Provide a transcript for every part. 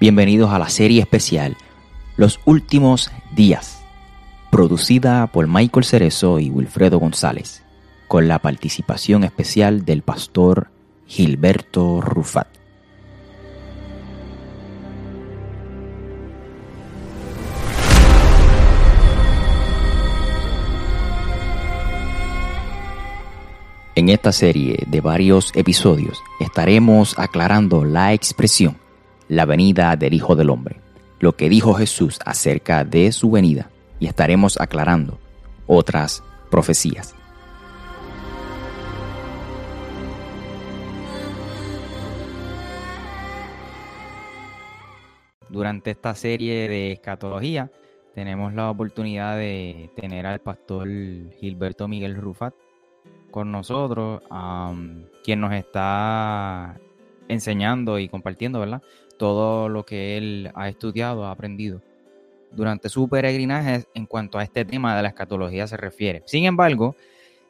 Bienvenidos a la serie especial Los Últimos Días, producida por Michael Cerezo y Wilfredo González, con la participación especial del pastor Gilberto Rufat. En esta serie de varios episodios estaremos aclarando la expresión la venida del Hijo del Hombre, lo que dijo Jesús acerca de su venida, y estaremos aclarando otras profecías. Durante esta serie de escatología tenemos la oportunidad de tener al pastor Gilberto Miguel Rufat con nosotros, quien nos está enseñando y compartiendo, ¿verdad? Todo lo que él ha estudiado, ha aprendido durante su peregrinaje en cuanto a este tema de la escatología se refiere. Sin embargo,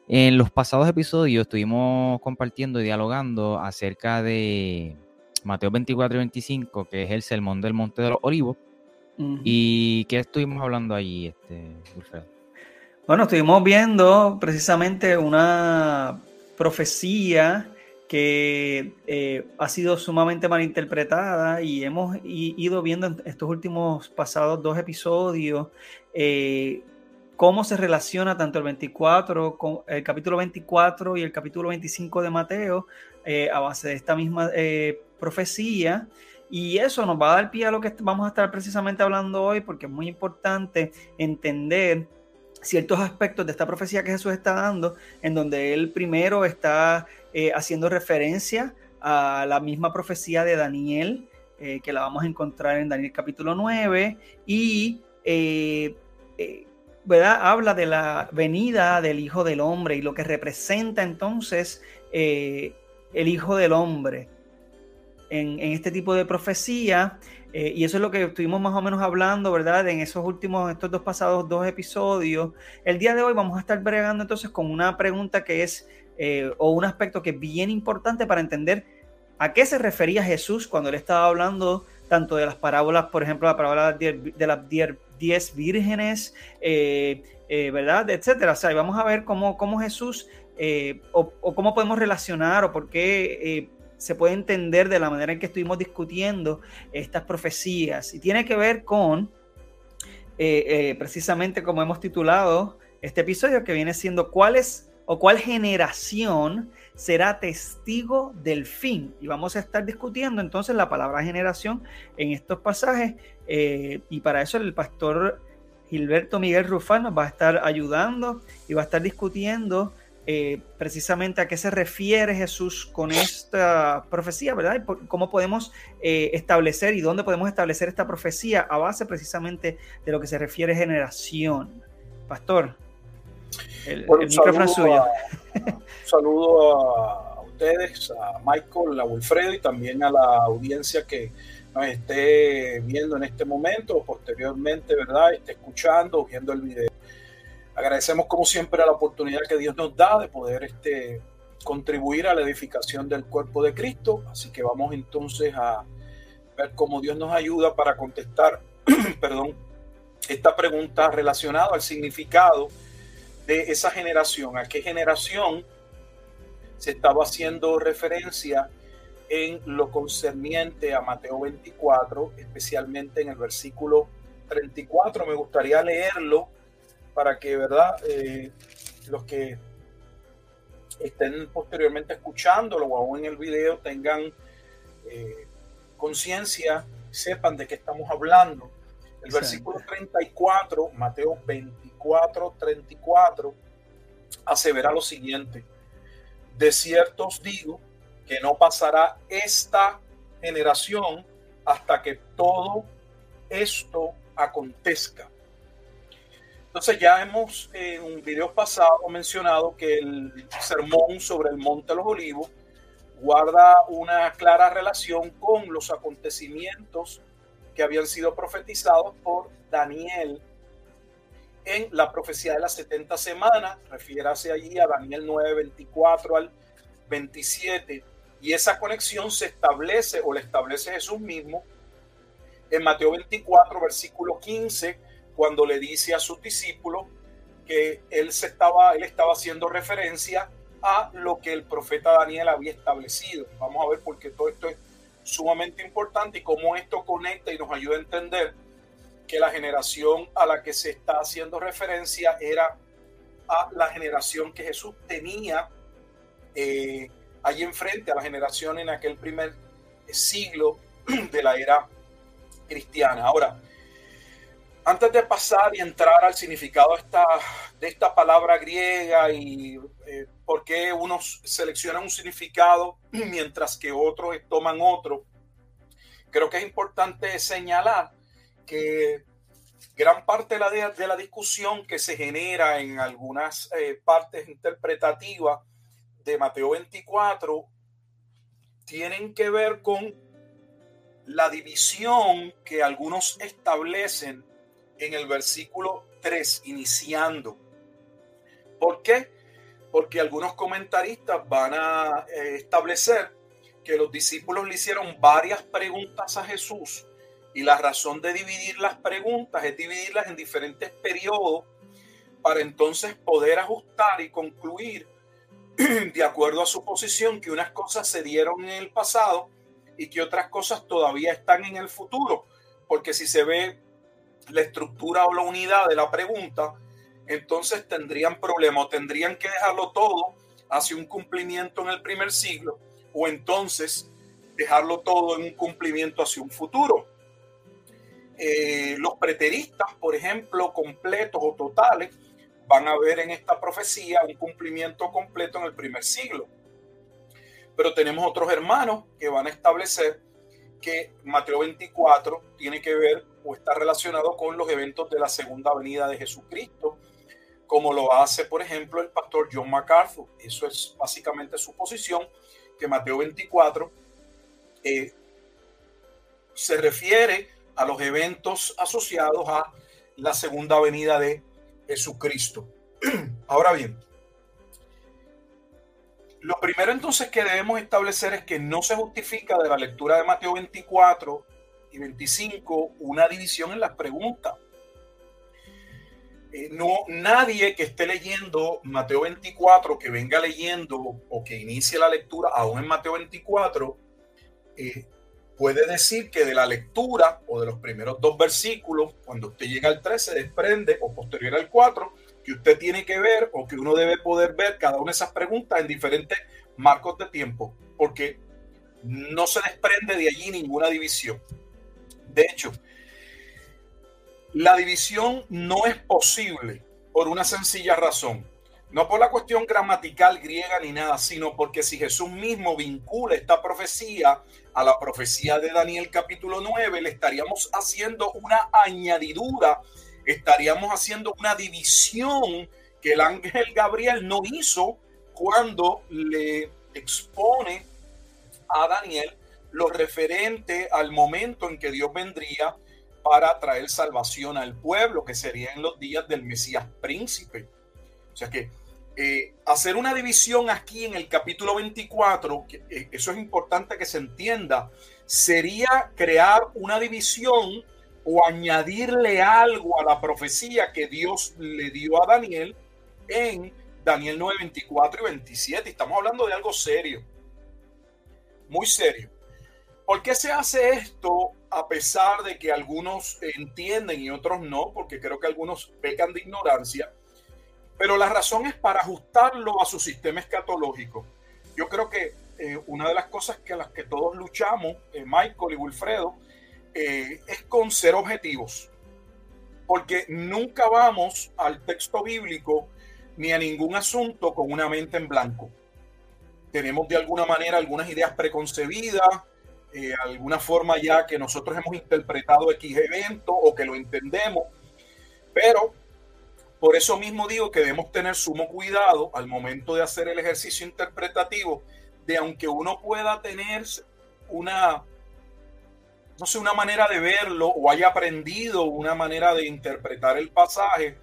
en los pasados episodios estuvimos compartiendo y dialogando acerca de Mateo 24 y 25, que es el sermón del Monte de los Olivos. ¿Y qué estuvimos hablando allí, este, Bueno, estuvimos viendo precisamente una profecía que eh, ha sido sumamente malinterpretada y hemos ido viendo en estos últimos pasados dos episodios eh, cómo se relaciona tanto el 24, con el capítulo 24 y el capítulo 25 de Mateo eh, a base de esta misma profecía. Y eso nos va a dar pie a lo que vamos a estar precisamente hablando hoy, porque es muy importante entender ciertos aspectos de esta profecía que Jesús está dando, en donde él primero está eh, haciendo referencia a la misma profecía de Daniel, eh, que la vamos a encontrar en Daniel capítulo 9, y eh, ¿verdad? habla de la venida del Hijo del Hombre y lo que representa entonces el Hijo del Hombre en, en este tipo de profecía. Eh, y eso es lo que estuvimos más o menos hablando, ¿verdad? En esos últimos, estos dos pasados dos episodios. El día de hoy vamos a estar bregando entonces con una pregunta que es, eh, o un aspecto que es bien importante para entender a qué se refería Jesús cuando él estaba hablando tanto de las parábolas, por ejemplo, la parábola de, las diez vírgenes, eh, ¿verdad? Etcétera. O sea, vamos a ver cómo, cómo Jesús, o, o, cómo podemos relacionar, o por qué se puede entender de la manera en que estuvimos discutiendo estas profecías. Y tiene que ver con, eh, eh, precisamente como hemos titulado este episodio, que viene siendo cuál es o cuál generación será testigo del fin. Y vamos a estar discutiendo entonces la palabra generación en estos pasajes. Eh, y para eso el pastor Gilberto Miguel Rufán nos va a estar ayudando y va a estar discutiendo eh, precisamente a qué se refiere Jesús con esta profecía, ¿verdad? Y cómo podemos eh, establecer y dónde podemos establecer esta profecía a base precisamente de lo que se refiere generación. Pastor, el, micrófono es suyo. un saludo a ustedes, a Michael, a Wilfredo y también a la audiencia que nos esté viendo en este momento o posteriormente, ¿verdad? Esté escuchando o viendo el video. Agradecemos como siempre la oportunidad que Dios nos da de poder este, contribuir a la edificación del cuerpo de Cristo. Así que vamos entonces a ver cómo Dios nos ayuda para contestar, perdón, esta pregunta relacionada al significado de esa generación. ¿A qué generación se estaba haciendo referencia en lo concerniente a Mateo 24, especialmente en el versículo 34? Me gustaría leerlo para que, ¿verdad? Eh, los que estén posteriormente escuchándolo o aún en el video tengan eh, conciencia, sepan de qué estamos hablando. El versículo 34, Mateo 24, 34, asevera lo siguiente. De cierto os digo que no pasará esta generación hasta que todo esto acontezca. Entonces ya hemos en un video pasado mencionado que el sermón sobre el Monte de los Olivos guarda una clara relación con los acontecimientos que habían sido profetizados por Daniel en la profecía de las 70 semanas, refiérase allí a Daniel 9, 24 al 27, y esa conexión se establece o la establece Jesús mismo en Mateo 24, versículo 15, cuando le dice a sus discípulos que él, se estaba, él estaba haciendo referencia a lo que el profeta Daniel había establecido. Vamos a ver por qué todo esto es sumamente importante y cómo esto conecta y nos ayuda a entender que la generación a la que se está haciendo referencia era a la generación que Jesús tenía eh, allí enfrente, a la generación en aquel primer siglo de la era cristiana. Ahora, antes de pasar y entrar al significado de esta, palabra griega y eh, por qué unos seleccionan un significado mientras que otros toman otro, creo que es importante señalar que gran parte de la, de la discusión que se genera en algunas eh, partes interpretativas de Mateo 24 tienen que ver con la división que algunos establecen en el versículo 3, iniciando. ¿Por qué? Porque algunos comentaristas van a eh, establecer que los discípulos le hicieron varias preguntas a Jesús y la razón de dividir las preguntas es dividirlas en diferentes periodos para entonces poder ajustar y concluir de acuerdo a su posición que unas cosas se dieron en el pasado y que otras cosas todavía están en el futuro. Porque si se ve la estructura o la unidad de la pregunta, entonces tendrían problemas, tendrían que dejarlo todo hacia un cumplimiento en el primer siglo o entonces dejarlo todo en un cumplimiento hacia un futuro. Eh, los preteristas, por ejemplo, completos o totales, van a ver en esta profecía un cumplimiento completo en el primer siglo. Pero tenemos otros hermanos que van a establecer que Mateo 24 tiene que ver o está relacionado con los eventos de la segunda venida de Jesucristo, como lo hace, por ejemplo, el pastor John MacArthur. Eso es básicamente su posición, que Mateo 24 eh, se refiere a los eventos asociados a la segunda venida de Jesucristo. Ahora bien, lo primero entonces que debemos establecer es que no se justifica de la lectura de Mateo 24 y 25 una división en las preguntas. Eh, no, nadie que esté leyendo Mateo 24, que venga leyendo o que inicie la lectura aún en Mateo 24, eh, puede decir que de la lectura o de los primeros dos versículos, cuando usted llega al 3, se desprende o posterior al 4, que usted tiene que ver o que uno debe poder ver cada una de esas preguntas en diferentes marcos de tiempo, porque no se desprende de allí ninguna división. De hecho, la división no es posible por una sencilla razón. No por la cuestión gramatical griega ni nada, sino porque si Jesús mismo vincula esta profecía a la profecía de Daniel capítulo 9, le estaríamos haciendo una añadidura estaríamos haciendo una división que el ángel Gabriel no hizo cuando le expone a Daniel lo referente al momento en que Dios vendría para traer salvación al pueblo, que sería en los días del Mesías príncipe. O sea que eh, hacer una división aquí en el capítulo 24, eh, eso es importante que se entienda, sería crear una división o añadirle algo a la profecía que Dios le dio a Daniel en Daniel 9, 24 y 27. Estamos hablando de algo serio, muy serio. ¿Por qué se hace esto a pesar de que algunos entienden y otros no? Porque creo que algunos pecan de ignorancia. Pero la razón es para ajustarlo a su sistema escatológico. Yo creo que eh, una de las cosas que a las que todos luchamos, eh, Michael y Wilfredo, eh, es con ser objetivos, porque nunca vamos al texto bíblico ni a ningún asunto con una mente en blanco. Tenemos de alguna manera algunas ideas preconcebidas, eh, alguna forma ya que nosotros hemos interpretado X evento o que lo entendemos, pero por eso mismo digo que debemos tener sumo cuidado al momento de hacer el ejercicio interpretativo, de aunque uno pueda tener una no sé, una manera de verlo o haya aprendido una manera de interpretar el pasaje,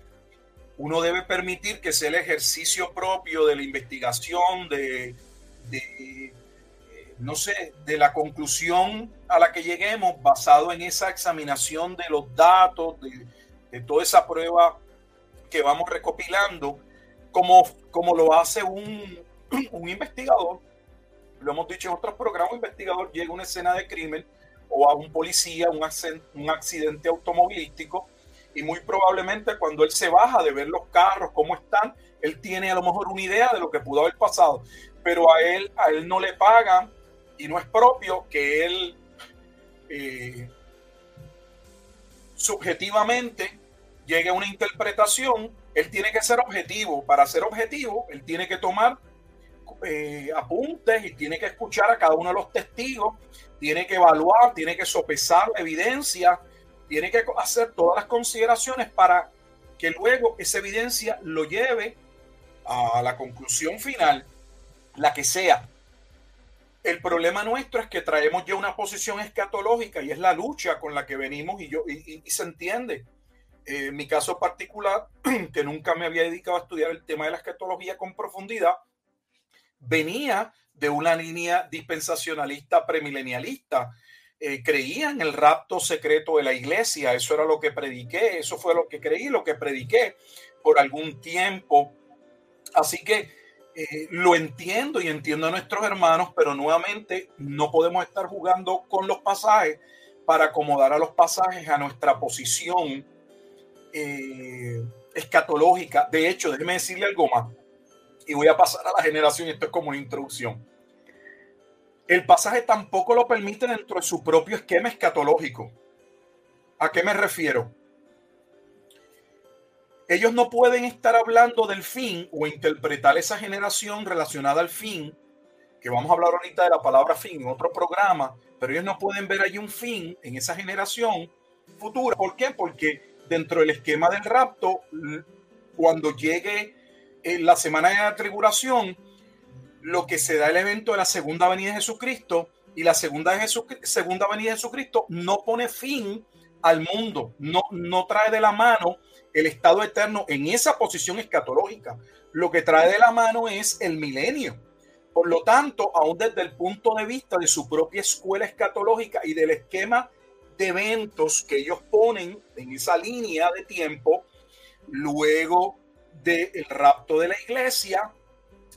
uno debe permitir que sea el ejercicio propio de la investigación, de, de, no sé, de la conclusión a la que lleguemos basado en esa examinación de los datos, de, de toda esa prueba que vamos recopilando, como, como lo hace un, un investigador. Lo hemos dicho en otros programas, un investigador llega a una escena de crimen o a un policía, un, un accidente automovilístico, y muy probablemente cuando él se baja de ver los carros, cómo están, él tiene a lo mejor una idea de lo que pudo haber pasado, pero a él, a él no le pagan y no es propio que él eh, subjetivamente llegue a una interpretación, él tiene que ser objetivo. Para ser objetivo, él tiene que tomar eh, apuntes y tiene que escuchar a cada uno de los testigos, tiene que evaluar, tiene que sopesar la evidencia, tiene que hacer todas las consideraciones para que luego esa evidencia lo lleve a la conclusión final, la que sea. El problema nuestro es que traemos ya una posición escatológica y es la lucha con la que venimos y, yo, y, se entiende. en mi caso particular, que nunca me había dedicado a estudiar el tema de la escatología con profundidad, venía de una línea dispensacionalista premilenialista. Eh, creía en el rapto secreto de la iglesia, eso era lo que prediqué, eso fue lo que creí, lo que prediqué por algún tiempo. Así que eh, lo entiendo y entiendo a nuestros hermanos, pero nuevamente no podemos estar jugando con los pasajes para acomodar a los pasajes a nuestra posición eh, escatológica. De hecho, déjeme decirle algo más y voy a pasar a la generación, esto es como una introducción. El pasaje tampoco lo permite dentro de su propio esquema escatológico. ¿A qué me refiero? Ellos no pueden estar hablando del fin o interpretar esa generación relacionada al fin, que vamos a hablar ahorita de la palabra fin en otro programa, pero ellos no pueden ver allí un fin en esa generación futura. ¿Por qué? Porque dentro del esquema del rapto, cuando llegue en la semana de la tribulación, lo que se da el evento de la segunda venida de Jesucristo y la segunda, segunda venida de Jesucristo no pone fin al mundo, no, no trae de la mano el estado eterno en esa posición escatológica. Lo que trae de la mano es el milenio. Por lo tanto, aún desde el punto de vista de su propia escuela escatológica y del esquema de eventos que ellos ponen en esa línea de tiempo, luego del rapto de la iglesia,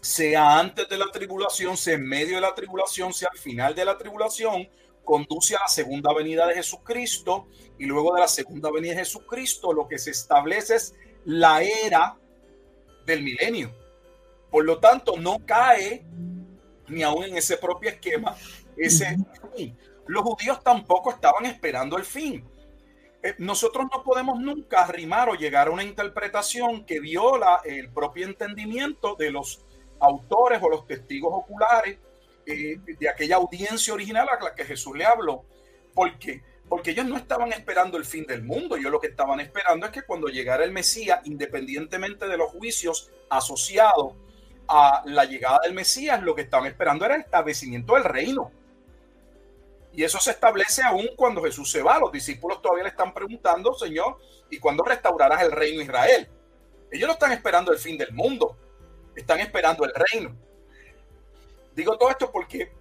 sea antes de la tribulación, sea en medio de la tribulación, sea al final de la tribulación, conduce a la segunda venida de Jesucristo y luego de la segunda venida de Jesucristo lo que se establece es la era del milenio. Por lo tanto, no cae ni aún en ese propio esquema ese fin. Los judíos tampoco estaban esperando el fin. Eh, nosotros no podemos nunca arrimar o llegar a una interpretación que viola el propio entendimiento de los autores o los testigos oculares eh, de aquella audiencia original a la que Jesús le habló. ¿Por qué? Porque ellos no estaban esperando el fin del mundo, ellos lo que estaban esperando es que cuando llegara el Mesías, independientemente de los juicios asociados a la llegada del Mesías, lo que estaban esperando era el establecimiento del reino. Y eso se establece aún cuando Jesús se va. Los discípulos todavía le están preguntando, Señor, ¿y cuándo restaurarás el reino de Israel? Ellos no están esperando el fin del mundo, están esperando el reino. Digo todo esto porque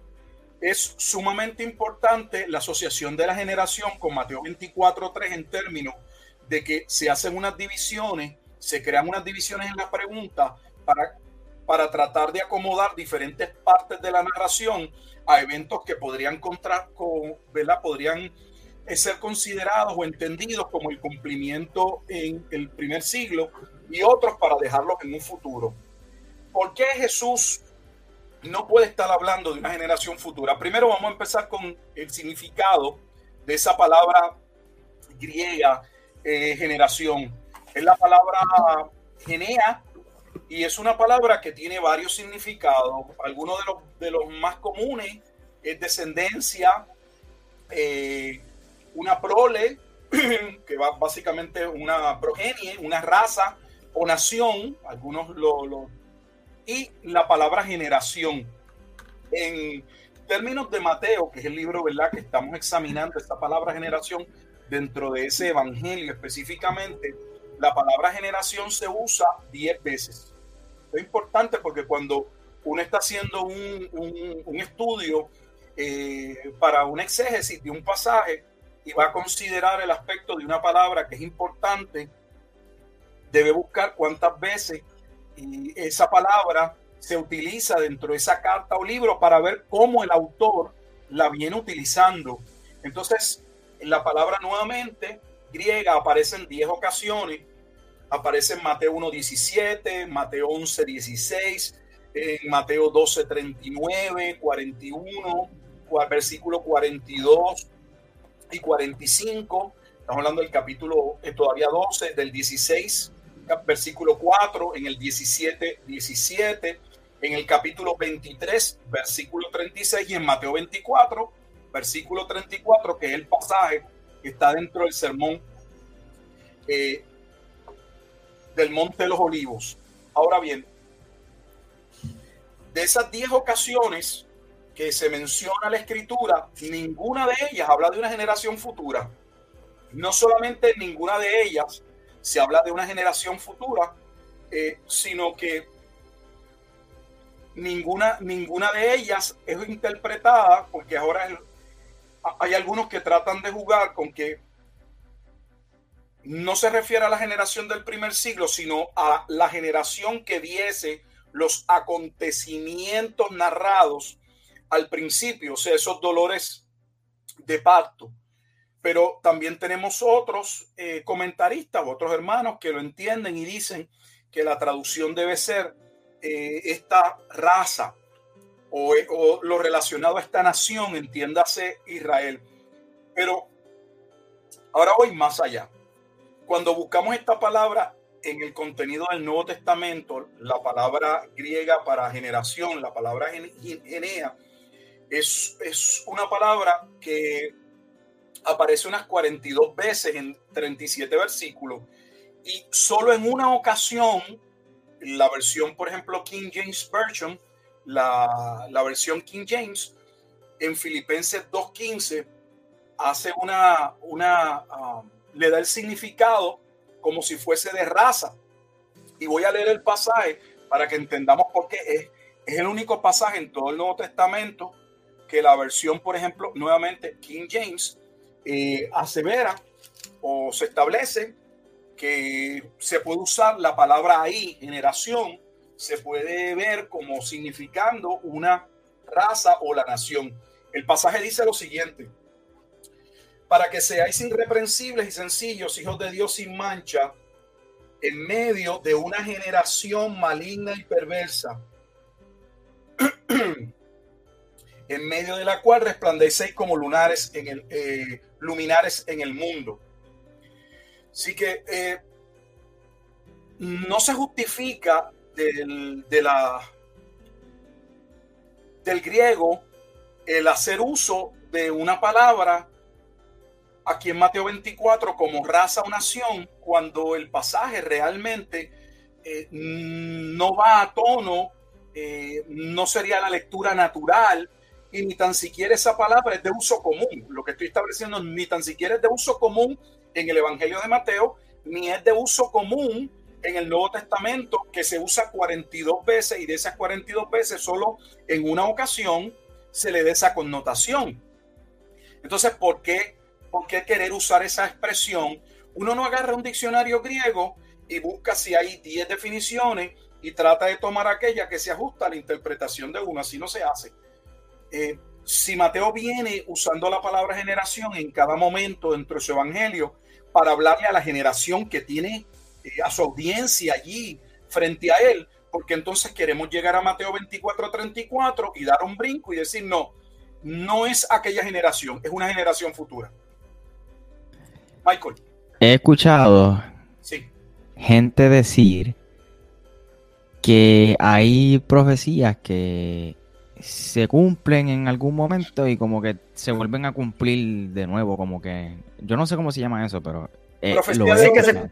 es sumamente importante la asociación de la generación con Mateo 24.3 en términos de que se hacen unas divisiones, se crean unas divisiones en la pregunta para, para tratar de acomodar diferentes partes de la narración a eventos que podrían contra, con, ¿verdad? podrían eh, ser considerados o entendidos como el cumplimiento en el primer siglo y otros para dejarlos en un futuro. ¿Por qué Jesús no puede estar hablando de una generación futura? Primero vamos a empezar con el significado de esa palabra griega eh, generación. Es la palabra genea y es una palabra que tiene varios significados. Algunos de los, de los más comunes es descendencia, eh, una prole, que va básicamente una progenie, una raza o nación, algunos lo, y la palabra generación. En términos de Mateo, que es el libro ¿verdad? que estamos examinando, esta palabra generación, dentro de ese evangelio específicamente, la palabra generación se usa 10 veces. Es importante porque cuando uno está haciendo un, un, estudio eh, para un exégesis de un pasaje y va a considerar el aspecto de una palabra que es importante, debe buscar cuántas veces esa palabra se utiliza dentro de esa carta o libro para ver cómo el autor la viene utilizando. Entonces, la palabra nuevamente griega aparece en 10 ocasiones. Aparece en Mateo 1.17, Mateo 11.16, en Mateo 12.39, 41, versículo 42 y 45. Estamos hablando del capítulo eh, todavía 12, del 16, versículo 4, en el 17, 17, en el capítulo 23, versículo 36 y en Mateo 24, versículo 34, que es el pasaje que está dentro del sermón eh, del Monte de los Olivos. Ahora bien, de esas 10 ocasiones que se menciona la escritura, ninguna de ellas habla de una generación futura. No solamente ninguna de ellas se habla de una generación futura, eh, sino que ninguna, ninguna de ellas es interpretada, porque ahora hay algunos que tratan de jugar con que no se refiere a la generación del primer siglo, sino a la generación que diese los acontecimientos narrados al principio, o sea, esos dolores de parto. Pero también tenemos otros eh, comentaristas, otros hermanos que lo entienden y dicen que la traducción debe ser eh, esta raza o, o, lo relacionado a esta nación, entiéndase Israel. Pero ahora voy más allá. Cuando buscamos esta palabra en el contenido del Nuevo Testamento, la palabra griega para generación, la palabra genea, es, es una palabra que aparece unas 42 veces en 37 versículos y solo en una ocasión, la versión, por ejemplo, King James Version, la, la versión King James, en Filipenses 2.15, hace una, una um, le da el significado como si fuese de raza. Y voy a leer el pasaje para que entendamos por qué es, es el único pasaje en todo el Nuevo Testamento que la versión, por ejemplo, nuevamente King James, eh, asevera o se establece que se puede usar la palabra ahí, generación, se puede ver como significando una raza o la nación. El pasaje dice lo siguiente, para que seáis irreprensibles y sencillos, hijos de Dios sin mancha, en medio de una generación maligna y perversa, en medio de la cual resplandecéis como lunares en el, eh, luminares en el mundo. Así que eh, no se justifica del, del griego el hacer uso de una palabra aquí en Mateo 24 como raza o nación cuando el pasaje realmente eh, no va a tono, eh, no sería la lectura natural y ni tan siquiera esa palabra es de uso común. Lo que estoy estableciendo ni tan siquiera es de uso común en el Evangelio de Mateo, ni es de uso común en el Nuevo Testamento, que se usa 42 veces y de esas 42 veces solo en una ocasión se le da esa connotación. Entonces, ¿por qué ¿Por qué querer usar esa expresión? Uno no agarra un diccionario griego y busca si hay 10 definiciones y trata de tomar aquella que se ajusta a la interpretación de uno. Así no se hace. Eh, si Mateo viene usando la palabra generación en cada momento dentro de su evangelio para hablarle a la generación que tiene eh, a su audiencia allí frente a él, porque entonces queremos llegar a Mateo 24, 34 y dar un brinco y decir, no, no es aquella generación, es una generación futura. Michael. He escuchado gente decir que hay profecías que se cumplen en algún momento y como que se vuelven a cumplir de nuevo, como que yo no sé cómo se llama eso, pero eh, que se,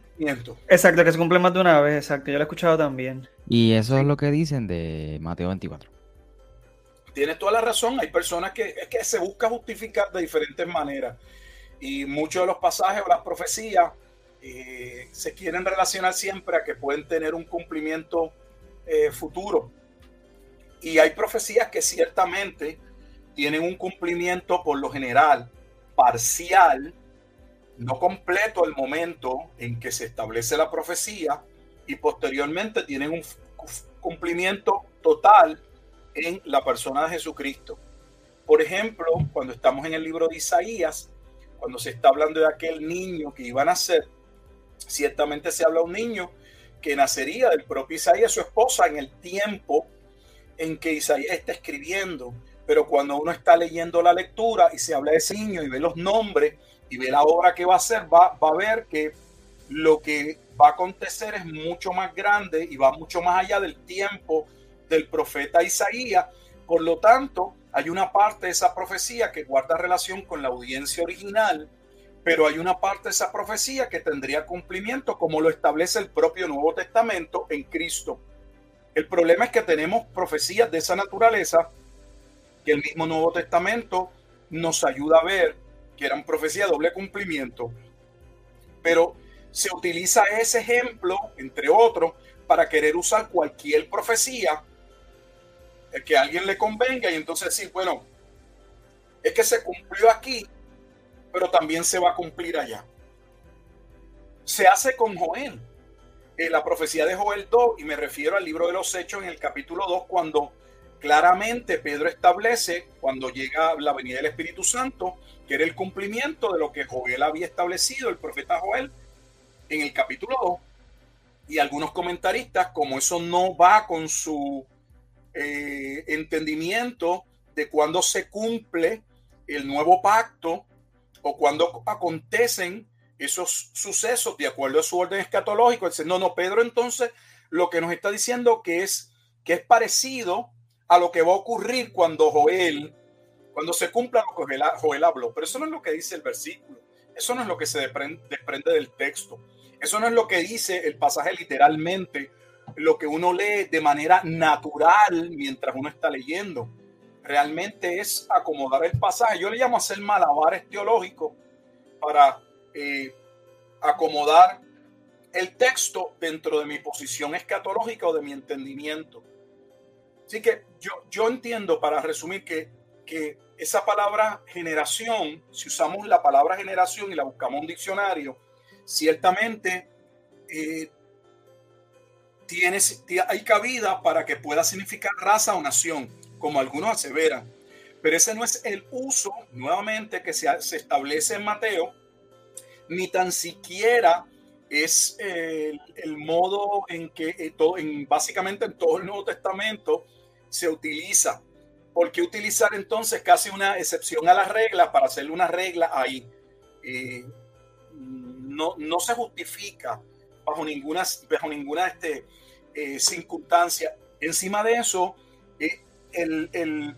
exacto, que se cumple más de una vez, exacto, yo lo he escuchado también. Y eso es lo que dicen de Mateo 24. Tienes toda la razón, hay personas que, es que se busca justificar de diferentes maneras. Y muchos de los pasajes o las profecías eh, se quieren relacionar siempre a que pueden tener un cumplimiento eh, futuro. Y hay profecías que ciertamente tienen un cumplimiento por lo general parcial, no completo el momento en que se establece la profecía y posteriormente tienen un cumplimiento total en la persona de Jesucristo. Por ejemplo, cuando estamos en el libro de Isaías, cuando se está hablando de aquel niño que iba a nacer, ciertamente se habla de un niño que nacería del propio Isaías, su esposa, en el tiempo en que Isaías está escribiendo. Pero cuando uno está leyendo la lectura y se habla de ese niño y ve los nombres y ve la obra que va a hacer, va, va a ver que lo que va a acontecer es mucho más grande y va mucho más allá del tiempo del profeta Isaías. Por lo tanto, hay una parte de esa profecía que guarda relación con la audiencia original, pero hay una parte de esa profecía que tendría cumplimiento como lo establece el propio Nuevo Testamento en Cristo. El problema es que tenemos profecías de esa naturaleza que el mismo Nuevo Testamento nos ayuda a ver que eran profecías de doble cumplimiento. Pero se utiliza ese ejemplo, entre otros, para querer usar cualquier profecía que a alguien le convenga y entonces decir, bueno, es que se cumplió aquí, pero también se va a cumplir allá. Se hace con Joel. Eh, la profecía de Joel 2, y me refiero al libro de los Hechos en el capítulo 2, cuando claramente Pedro establece, cuando llega la venida del Espíritu Santo, que era el cumplimiento de lo que Joel había establecido, el profeta Joel, en el capítulo 2. Y algunos comentaristas, como eso no va con su eh, entendimiento de cuando se cumple el nuevo pacto o cuando acontecen esos sucesos de acuerdo a su orden escatológico. Dice, no, no, Pedro entonces lo que nos está diciendo que es que es parecido a lo que va a ocurrir cuando Joel, cuando se cumpla lo que Joel, habló. Pero eso no es lo que dice el versículo. Eso no es lo que se desprende del texto. Eso no es lo que dice el pasaje literalmente lo que uno lee de manera natural mientras uno está leyendo. Realmente es acomodar el pasaje. Yo le llamo hacer malabares teológicos para eh, acomodar el texto dentro de mi posición escatológica o de mi entendimiento. Así que yo, yo entiendo, para resumir, que, que esa palabra generación, si usamos la palabra generación y la buscamos en un diccionario, ciertamente eh, tiene, hay cabida para que pueda significar raza o nación, como algunos aseveran. Pero ese no es el uso, nuevamente, que se, se establece en Mateo, ni tan siquiera es el, el modo en que eh, todo, en, básicamente en todo el Nuevo Testamento se utiliza. ¿Por qué utilizar entonces casi una excepción a la regla para hacerle una regla ahí? Eh, no, no se justifica bajo ninguna, bajo ninguna este, eh, circunstancia. Encima de eso, eh, el, el,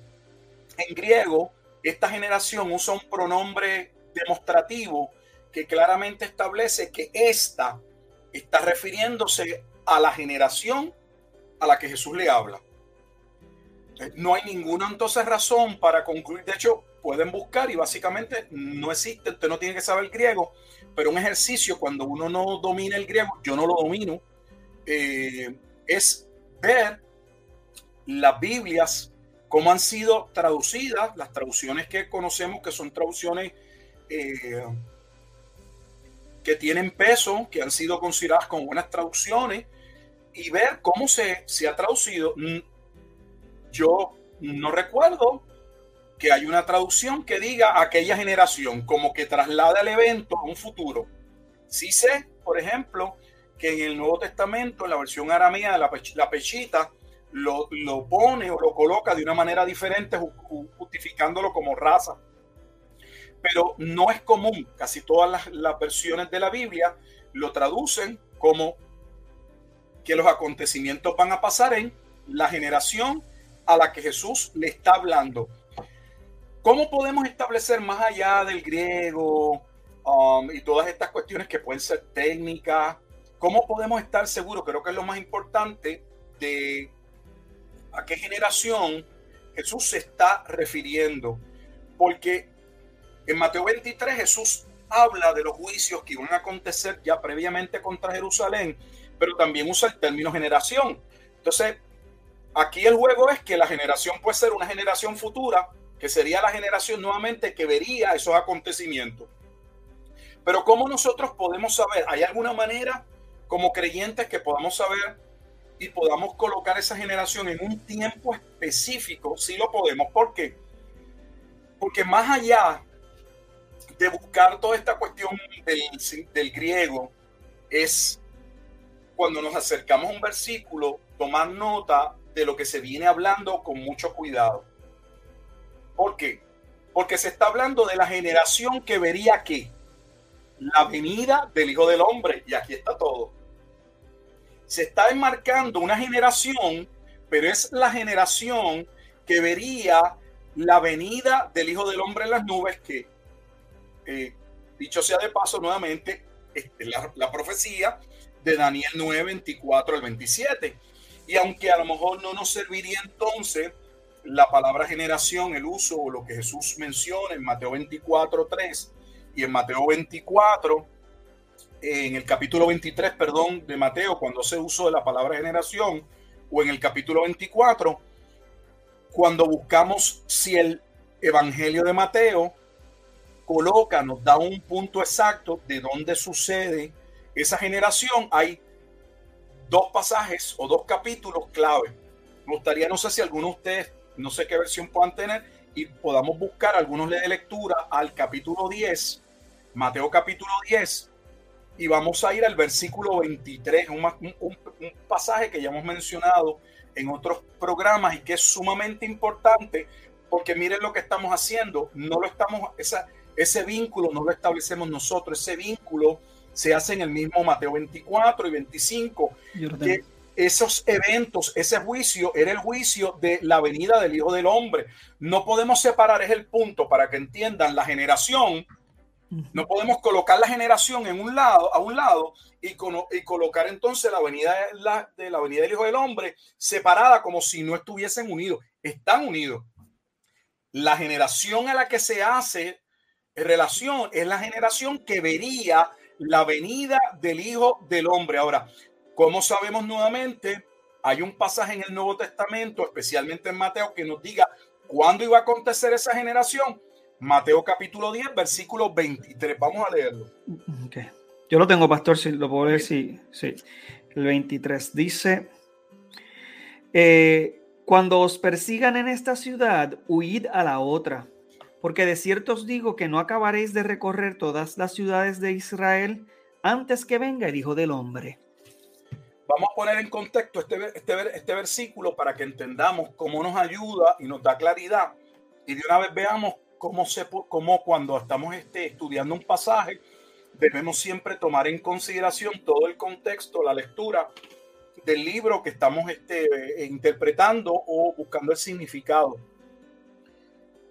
en griego, esta generación usa un pronombre demostrativo que claramente establece que esta está refiriéndose a la generación a la que Jesús le habla. No hay ninguna entonces razón para concluir. De hecho, pueden buscar y básicamente no existe. Usted no tiene que saber griego, pero un ejercicio cuando uno no domina el griego, yo no lo domino, eh, es ver las Biblias, cómo han sido traducidas, las traducciones que conocemos que son traducciones eh, que tienen peso, que han sido consideradas como buenas traducciones, y ver cómo se, se ha traducido. Mm, yo no recuerdo que hay una traducción que diga aquella generación, como que traslada el evento a un futuro. Sí sé, por ejemplo, que en el Nuevo Testamento, en la versión aramea, la, la pechita, lo, lo, pone o lo coloca de una manera diferente, justificándolo como raza. Pero no es común, casi todas las, las versiones de la Biblia lo traducen como que los acontecimientos van a pasar en la generación a la que Jesús le está hablando. ¿Cómo podemos establecer más allá del griego um, y todas estas cuestiones que pueden ser técnicas? ¿Cómo podemos estar seguros? Creo que es lo más importante de a qué generación Jesús se está refiriendo. Porque en Mateo 23 Jesús habla de los juicios que iban a acontecer ya previamente contra Jerusalén, pero también usa el término generación. Entonces, aquí el juego es que la generación puede ser una generación futura que sería la generación nuevamente que vería esos acontecimientos. Pero ¿cómo nosotros podemos saber? ¿Hay alguna manera como creyentes que podamos saber y podamos colocar esa generación en un tiempo específico? Sí lo podemos. ¿Por qué? Porque más allá de buscar toda esta cuestión del, del griego, es cuando nos acercamos a un versículo, tomar nota de lo que se viene hablando con mucho cuidado. ¿Por qué? Porque se está hablando de la generación que vería que la venida del Hijo del Hombre, y aquí está todo. Se está enmarcando una generación, pero es la generación que vería la venida del Hijo del Hombre en las nubes, que, eh, dicho sea de paso nuevamente, la, la profecía de Daniel 9, 24 al 27. Y aunque a lo mejor no nos serviría entonces la palabra generación, el uso o lo que Jesús menciona en Mateo 24, 3 y en Mateo 24, en el capítulo 23, perdón, de Mateo, cuando se uso de la palabra generación, o en el capítulo 24, cuando buscamos si el Evangelio de Mateo coloca, nos da un punto exacto de dónde sucede esa generación, hay dos pasajes o dos capítulos clave. Me gustaría, no sé si alguno de ustedes no sé qué versión puedan tener, y podamos buscar algunos de lectura al capítulo 10, Mateo capítulo 10, y vamos a ir al versículo 23, un, un, pasaje que ya hemos mencionado en otros programas y que es sumamente importante, porque miren lo que estamos haciendo, no lo estamos, esa, ese vínculo no lo establecemos nosotros, ese vínculo se hace en el mismo Mateo 24 y 25, que esos eventos, ese juicio era el juicio de la venida del Hijo del Hombre. No podemos separar, es el punto para que entiendan la generación. No podemos colocar la generación en un lado, a un lado y, colocar entonces la venida la, de la venida del Hijo del Hombre separada como si no estuviesen unidos. Están unidos. La generación a la que se hace relación es la generación que vería la venida del Hijo del Hombre. Ahora, como sabemos nuevamente? Hay un pasaje en el Nuevo Testamento, especialmente en Mateo, que nos diga cuándo iba a acontecer esa generación. Mateo capítulo 10, versículo 23. Vamos a leerlo. Okay. Yo lo tengo, pastor, si lo puedo leer, sí, sí. El 23 dice, eh, cuando os persigan en esta ciudad, huid a la otra, porque de cierto os digo que no acabaréis de recorrer todas las ciudades de Israel antes que venga el Hijo del Hombre. Vamos a poner en contexto este, este, este versículo para que entendamos cómo nos ayuda y nos da claridad. Y de una vez veamos cómo, se, cómo cuando estamos este, estudiando un pasaje, debemos siempre tomar en consideración todo el contexto, la lectura del libro que estamos este, interpretando o buscando el significado.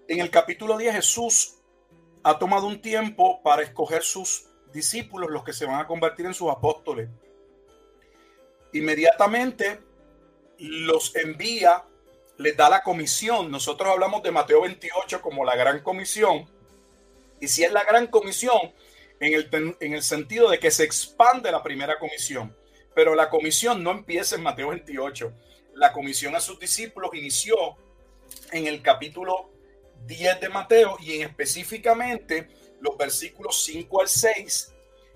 En el capítulo 10 Jesús ha tomado un tiempo para escoger sus discípulos, los que se van a convertir en sus apóstoles inmediatamente los envía, les da la comisión. Nosotros hablamos de Mateo 28 como la gran comisión. Y si es la gran comisión, en el, en el sentido de que se expande la primera comisión. Pero la comisión no empieza en Mateo 28. La comisión a sus discípulos inició en el capítulo 10 de Mateo y en específicamente los versículos 5 al 6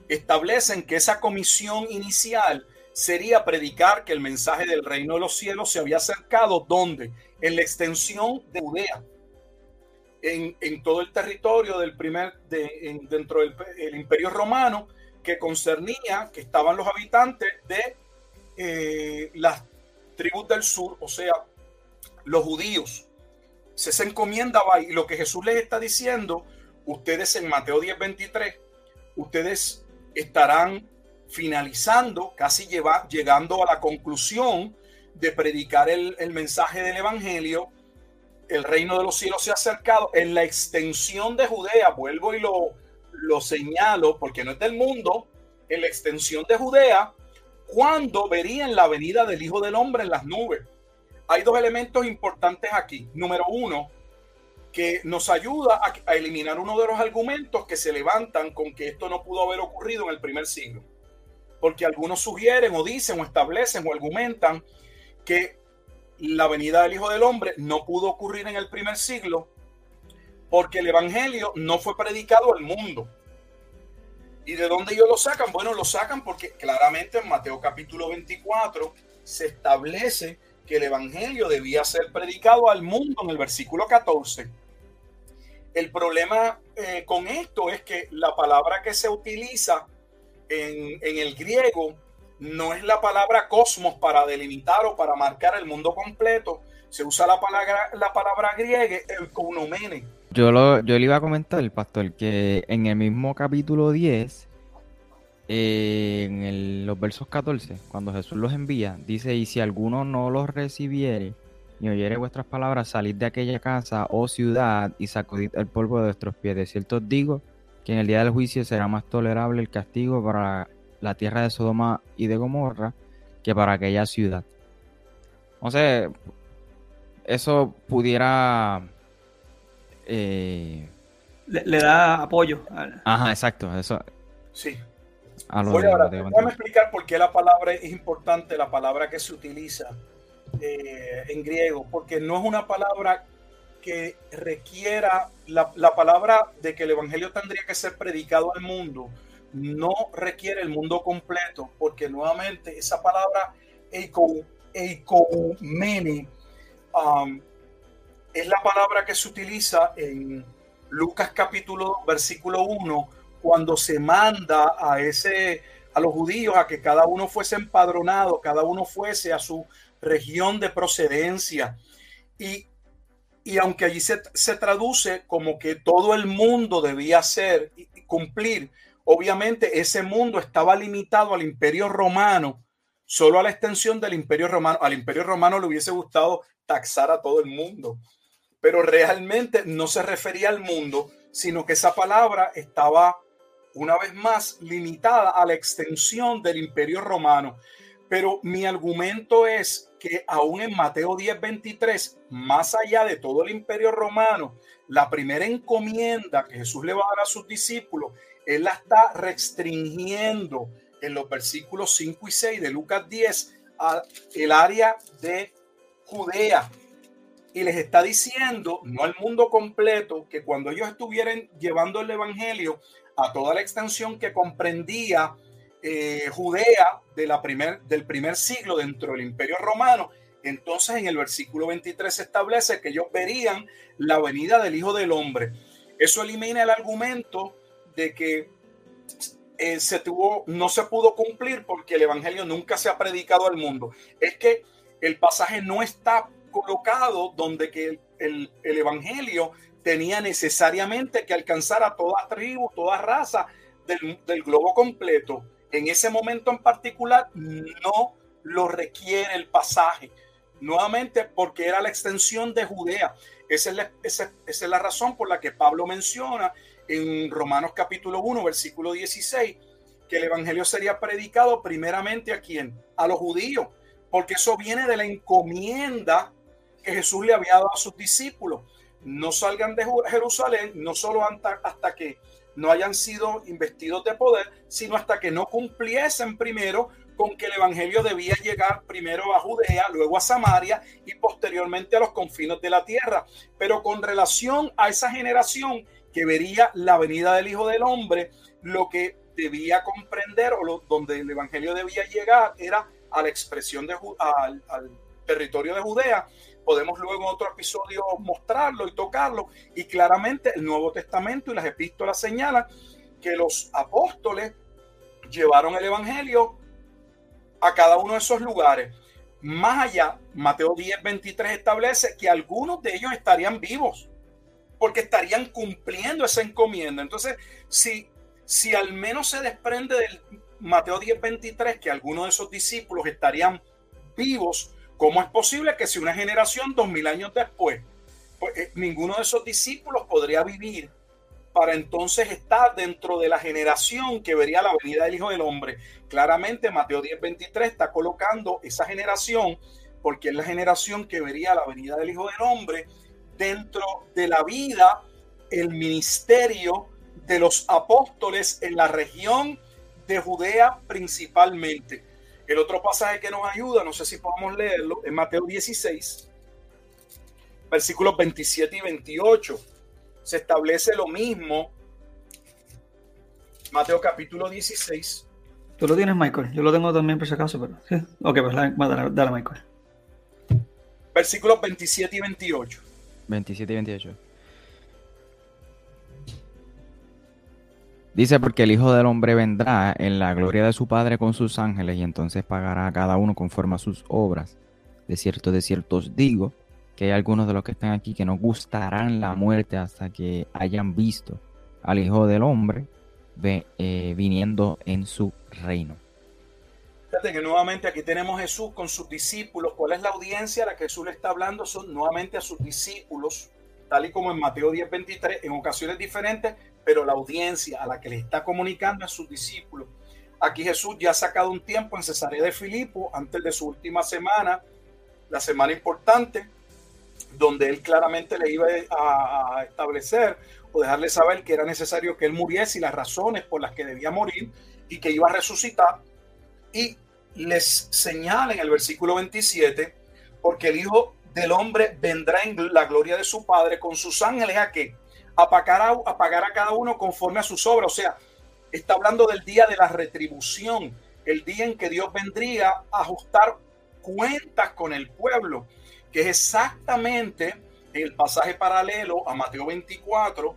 establecen que esa comisión inicial sería predicar que el mensaje del reino de los cielos se había acercado, donde En la extensión de Judea, en, en todo el territorio del primer, de, dentro del imperio romano, que concernía que estaban los habitantes de eh, las tribus del sur, o sea, los judíos. Se, se encomienda y lo que Jesús les está diciendo, ustedes en Mateo 10, 23, ustedes estarán finalizando, casi lleva, llegando a la conclusión de predicar el, mensaje del Evangelio, el reino de los cielos se ha acercado en la extensión de Judea, vuelvo y lo, lo señalo porque no es del mundo, en la extensión de Judea, cuando verían la venida del Hijo del Hombre en las nubes. Hay dos elementos importantes aquí. Número uno, que nos ayuda a, a eliminar uno de los argumentos que se levantan con que esto no pudo haber ocurrido en el primer siglo porque algunos sugieren o dicen o establecen o argumentan que la venida del Hijo del Hombre no pudo ocurrir en el primer siglo porque el Evangelio no fue predicado al mundo. ¿Y de dónde ellos lo sacan? Bueno, lo sacan porque claramente en Mateo capítulo 24 se establece que el Evangelio debía ser predicado al mundo en el versículo 14. El problema eh, con esto es que la palabra que se utiliza en, el griego no es la palabra cosmos para delimitar o para marcar el mundo completo. Se usa la palabra, la palabra griega, el kounomene. Yo, lo, yo le iba a comentar, el pastor, que en el mismo capítulo 10, eh, en los versos 14, cuando Jesús los envía, dice, y si alguno no los recibiere, y oyere vuestras palabras, salid de aquella casa o ciudad y sacudid el polvo de vuestros pies. De cierto os digo que en el día del juicio será más tolerable el castigo para la tierra de Sodoma y de Gomorra que para aquella ciudad. O sea, eso pudiera... Eh, le, da apoyo. Ajá, exacto. Eso. Sí. Voy ahora, déjame explicar por qué la palabra es importante, la palabra que se utiliza eh, en griego, porque no es una palabra que requiera la, la, palabra de que el evangelio tendría que ser predicado al mundo, no requiere el mundo completo, porque nuevamente esa palabra eikomene um, es la palabra que se utiliza en Lucas capítulo versículo 1 cuando se manda a ese a los judíos a que cada uno fuese empadronado, cada uno fuese a su región de procedencia. Y, y aunque allí se, se, traduce como que todo el mundo debía ser y cumplir, obviamente ese mundo estaba limitado al imperio romano, solo a la extensión del imperio romano. Al imperio romano le hubiese gustado taxar a todo el mundo, pero realmente no se refería al mundo, sino que esa palabra estaba una vez más limitada a la extensión del imperio romano. Pero mi argumento es que aún en Mateo 10:23, más allá de todo el imperio romano, la primera encomienda que Jesús le va a dar a sus discípulos, él la está restringiendo en los versículos 5 y 6 de Lucas 10 al el área de Judea. Y les está diciendo, no al mundo completo, que cuando ellos estuvieran llevando el Evangelio a toda la extensión que comprendía eh, Judea primer, del primer siglo dentro del Imperio Romano, entonces en el versículo 23 se establece que ellos verían la venida del Hijo del Hombre. Eso elimina el argumento de que eh, se tuvo, no se pudo cumplir porque el Evangelio nunca se ha predicado al mundo. Es que el pasaje no está colocado donde que el, el Evangelio tenía necesariamente que alcanzar a toda tribu, toda raza del, del globo completo en ese momento en particular no lo requiere el pasaje. Nuevamente porque era la extensión de Judea. Esa es la, razón por la que Pablo menciona en Romanos capítulo 1, versículo 16, que el Evangelio sería predicado primeramente a quién? A los judíos, porque eso viene de la encomienda que Jesús le había dado a sus discípulos. No salgan de Jerusalén, no solo hasta que no hayan sido investidos de poder, sino hasta que no cumpliesen primero con que el Evangelio debía llegar primero a Judea, luego a Samaria y posteriormente a los confines de la tierra. Pero con relación a esa generación que vería la venida del Hijo del Hombre, lo que debía comprender o lo, donde el Evangelio debía llegar era a la expresión de, al, territorio de Judea podemos luego en otro episodio mostrarlo y tocarlo. Y claramente el Nuevo Testamento y las epístolas señalan que los apóstoles llevaron el Evangelio a cada uno de esos lugares. Más allá, Mateo 10, 23 establece que algunos de ellos estarían vivos porque estarían cumpliendo esa encomienda. Entonces, si, si al menos se desprende del Mateo 10, 23 que algunos de esos discípulos estarían vivos, ¿Cómo es posible que si una generación, dos mil años después, pues, eh, ninguno de esos discípulos podría vivir para entonces estar dentro de la generación que vería la venida del Hijo del Hombre? Claramente Mateo 10:23 está colocando esa generación, porque es la generación que vería la venida del Hijo del Hombre dentro de la vida, el ministerio de los apóstoles en la región de Judea principalmente. El otro pasaje que nos ayuda, no sé si podemos leerlo, es Mateo 16, versículos 27 y 28. se establece lo mismo. Mateo capítulo 16. Tú lo tienes, Michael. Yo lo tengo también por si acaso, pero sí. Ok, pues dale, dale, Michael. Versículos 27 y 28. 27 y 28. Dice, porque el Hijo del Hombre vendrá en la gloria de su Padre con sus ángeles y entonces pagará a cada uno conforme a sus obras. De cierto, de cierto os digo que hay algunos de los que están aquí que no gustarán la muerte hasta que hayan visto al Hijo del Hombre eh, viniendo en su reino. Fíjate que nuevamente aquí tenemos Jesús con sus discípulos. ¿Cuál es la audiencia a la que Jesús le está hablando? Son nuevamente a sus discípulos, tal y como en Mateo 10, 23, en ocasiones diferentes, pero la audiencia a la que le está comunicando a sus discípulos. Aquí Jesús ya ha sacado un tiempo en Cesarea de Filipo antes de su última semana, la semana importante, donde él claramente le iba a, establecer o dejarle saber que era necesario que él muriese y las razones por las que debía morir y que iba a resucitar. Y les señala en el versículo 27, porque el Hijo del Hombre vendrá en la gloria de su Padre con sus ángeles a que a pagar a, cada uno conforme a sus obras. O sea, está hablando del día de la retribución, el día en que Dios vendría a ajustar cuentas con el pueblo, que es exactamente el pasaje paralelo a Mateo 24.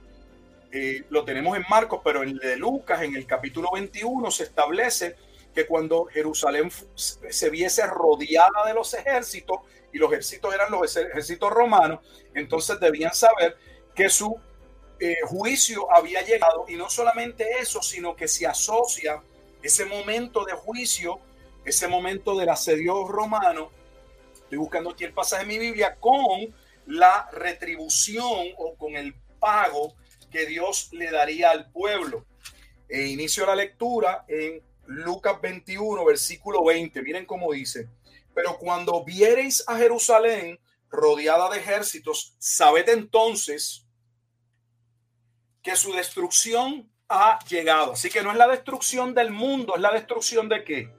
Eh, lo tenemos en Marcos, pero en de Lucas, en el capítulo 21, se establece que cuando Jerusalén se viese rodeada de los ejércitos, y los ejércitos eran los ejércitos romanos, entonces debían saber que su eh, juicio había llegado y no solamente eso, sino que se asocia ese momento de juicio, ese momento del asedio romano, estoy buscando aquí el pasaje de mi Biblia, con la retribución o con el pago que Dios le daría al pueblo. E inicio la lectura en Lucas 21, versículo 20. Miren cómo dice, pero cuando viereis a Jerusalén rodeada de ejércitos, sabed entonces que su destrucción ha llegado. Así que no es la destrucción del mundo, es la destrucción de qué?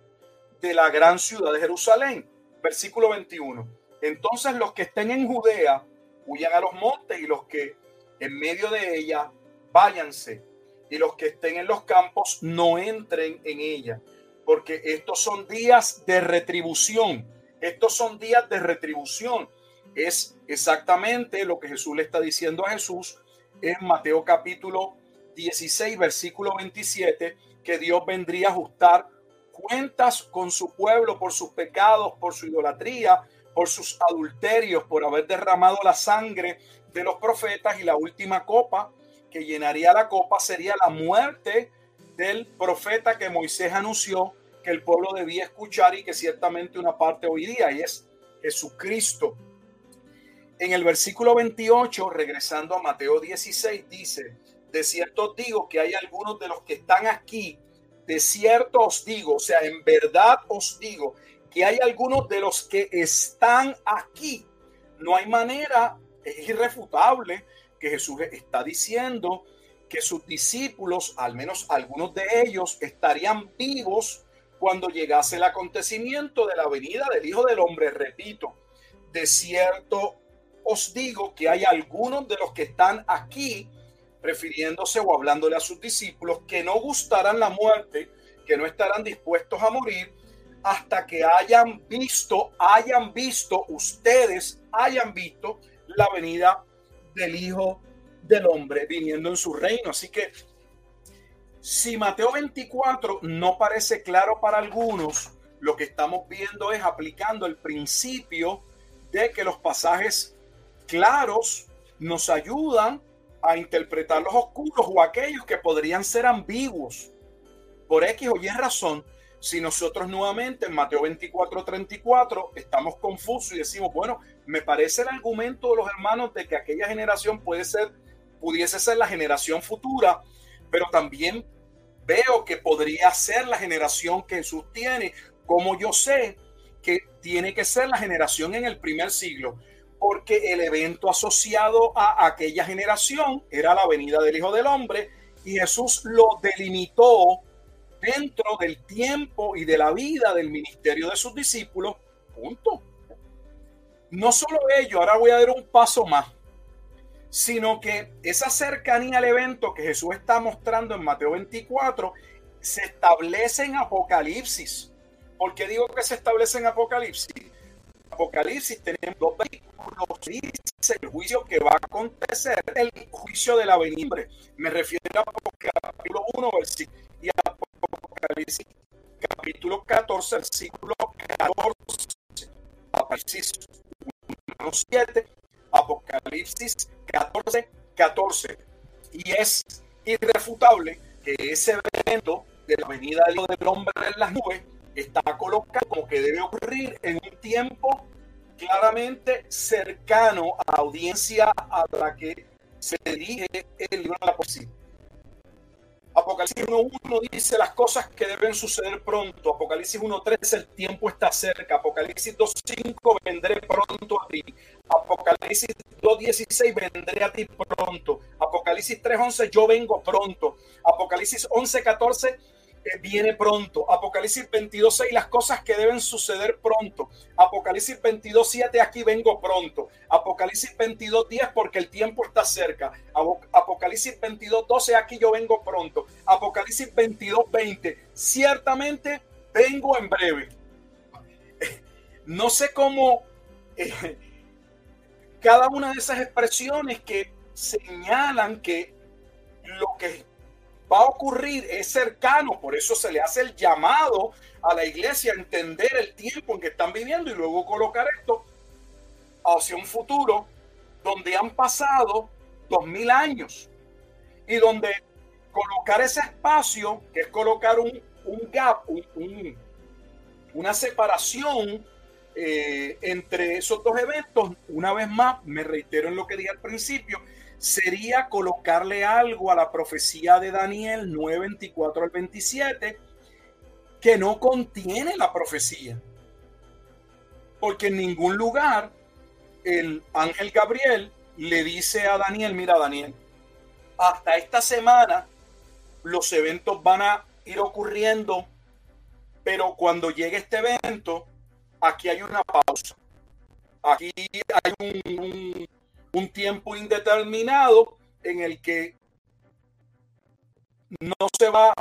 De la gran ciudad de Jerusalén. Versículo 21. Entonces los que estén en Judea huyan a los montes y los que en medio de ella váyanse y los que estén en los campos no entren en ella, porque estos son días de retribución. Estos son días de retribución. Es exactamente lo que Jesús le está diciendo a Jesús en Mateo capítulo 16, versículo 27, que Dios vendría a ajustar cuentas con su pueblo por sus pecados, por su idolatría, por sus adulterios, por haber derramado la sangre de los profetas y la última copa que llenaría la copa sería la muerte del profeta que Moisés anunció que el pueblo debía escuchar y que ciertamente una parte hoy día y es Jesucristo en el versículo 28, regresando a Mateo 16, dice, de cierto digo que hay algunos de los que están aquí, de cierto os digo, o sea, en verdad os digo, que hay algunos de los que están aquí. No hay manera, es irrefutable que Jesús está diciendo que sus discípulos, al menos algunos de ellos, estarían vivos cuando llegase el acontecimiento de la venida del Hijo del Hombre. Repito, de cierto os digo que hay algunos de los que están aquí refiriéndose o hablándole a sus discípulos que no gustarán la muerte, que no estarán dispuestos a morir hasta que hayan visto, hayan visto, ustedes hayan visto la venida del Hijo del Hombre viniendo en su reino. Así que si Mateo 24 no parece claro para algunos, lo que estamos viendo es aplicando el principio de que los pasajes claros nos ayudan a interpretar los oscuros o aquellos que podrían ser ambiguos. Por X o Y razón, si nosotros nuevamente en Mateo 24, 34 estamos confusos y decimos, bueno, me parece el argumento de los hermanos de que aquella generación puede ser, pudiese ser la generación futura, pero también veo que podría ser la generación que Jesús como yo sé que tiene que ser la generación en el primer siglo porque el evento asociado a aquella generación era la venida del Hijo del Hombre y Jesús lo delimitó dentro del tiempo y de la vida del ministerio de sus discípulos. Punto. No solo ello, ahora voy a dar un paso más. sino que esa cercanía al evento que Jesús está mostrando en Mateo 24 se establece en Apocalipsis. ¿Por qué digo que se establece en Apocalipsis? Apocalipsis tenemos dos versículos dice el juicio que va a acontecer, el juicio de la venida. Me refiero a capítulo 1, versículo y Apocalipsis capítulo 14, versículo 14, Apocalipsis 1, 7, Apocalipsis 14, 14. Y es irrefutable que ese evento de la venida del hombre en las nubes está colocado como que debe ocurrir en un tiempo claramente cercano a la audiencia a la que se dirige el libro de poesía. Apocalipsis 1.1 dice las cosas que deben suceder pronto. Apocalipsis 1.3 el tiempo está cerca. Apocalipsis 2.5 vendré pronto a ti. Apocalipsis 2.16 vendré a ti pronto. Apocalipsis 3.11 yo vengo pronto. Apocalipsis 11.14 viene pronto. Apocalipsis 22, 6, las cosas que deben suceder pronto. Apocalipsis 22, 7, aquí vengo pronto. Apocalipsis 22, 10, porque el tiempo está cerca. Apocalipsis 22, 12, aquí yo vengo pronto. Apocalipsis 22, 20, ciertamente vengo en breve. No sé cómo eh, cada una de esas expresiones que señalan que lo que va a ocurrir, es cercano, por eso se le hace el llamado a la iglesia a entender el tiempo en que están viviendo y luego colocar esto hacia un futuro donde han pasado dos mil años y donde colocar ese espacio, que es colocar un, gap, una separación eh, entre esos dos eventos, una vez más, me reitero en lo que dije al principio, sería colocarle algo a la profecía de Daniel 9, 24 al 27 que no contiene la profecía. Porque en ningún lugar el ángel Gabriel le dice a Daniel, mira Daniel, hasta esta semana los eventos van a ir ocurriendo, pero cuando llegue este evento, aquí hay una pausa. Aquí hay un, un tiempo indeterminado en el que no se va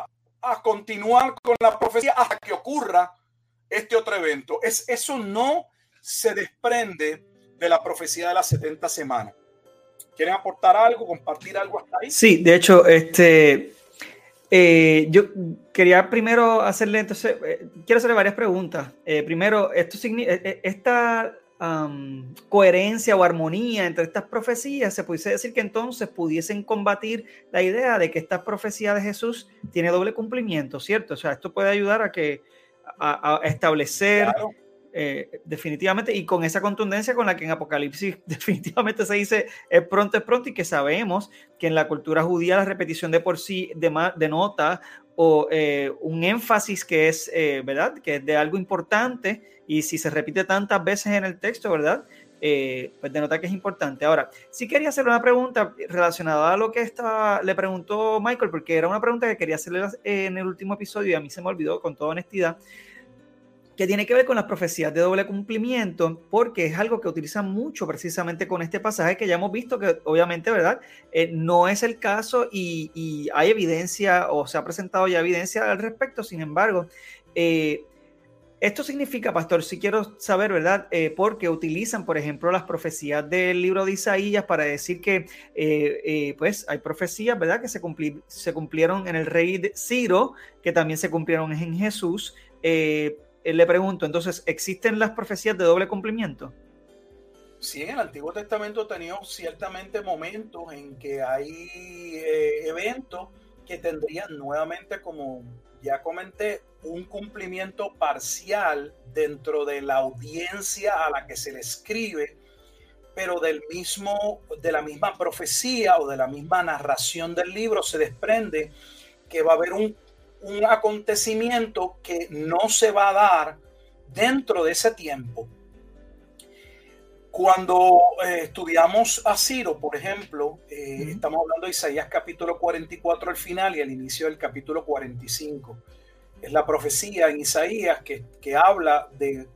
a continuar con la profecía hasta que ocurra este otro evento. Es, eso no se desprende de la profecía de las 70 semanas. ¿Quieren aportar algo, compartir algo hasta ahí? Sí, de hecho, este, eh, yo quería primero hacerle, entonces, eh, quiero hacerle varias preguntas. Eh, primero, esto significa, coherencia o armonía entre estas profecías, se pudiese decir que entonces pudiesen combatir la idea de que esta profecía de Jesús tiene doble cumplimiento, ¿cierto? O sea, esto puede ayudar a que a, establecer eh, definitivamente y con esa contundencia con la que en Apocalipsis definitivamente se dice es pronto, es pronto y que sabemos que en la cultura judía la repetición de por sí denota o eh, un énfasis que es, eh, ¿verdad? Que es de algo importante y si se repite tantas veces en el texto, ¿verdad? Eh, pues denota que es importante. Ahora, sí quería hacer una pregunta relacionada a lo que estaba, le preguntó Michael, porque era una pregunta que quería hacerle en el último episodio y a mí se me olvidó con toda honestidad, que tiene que ver con las profecías de doble cumplimiento, porque es algo que utilizan mucho precisamente con este pasaje que ya hemos visto que obviamente, ¿verdad? Eh, no es el caso y, hay evidencia o se ha presentado ya evidencia al respecto, sin embargo, eh, esto significa, pastor, si quiero saber, ¿verdad? Eh, porque utilizan, por ejemplo, las profecías del libro de Isaías para decir que, eh, eh, pues, hay profecías, ¿verdad? Que se, se, cumplieron en el rey Ciro, que también se cumplieron en Jesús. Le pregunto, entonces, ¿existen las profecías de doble cumplimiento? Sí, en el Antiguo Testamento teníamos ciertamente momentos en que hay eventos que tendrían nuevamente, como ya comenté, un cumplimiento parcial dentro de la audiencia a la que se le escribe, pero del mismo, de la misma profecía o de la misma narración del libro se desprende que va a haber un, un acontecimiento que no se va a dar dentro de ese tiempo. Cuando eh, estudiamos a Ciro, por ejemplo, eh, estamos hablando de Isaías capítulo 44 al final y al inicio del capítulo 45 es la profecía en Isaías que, habla de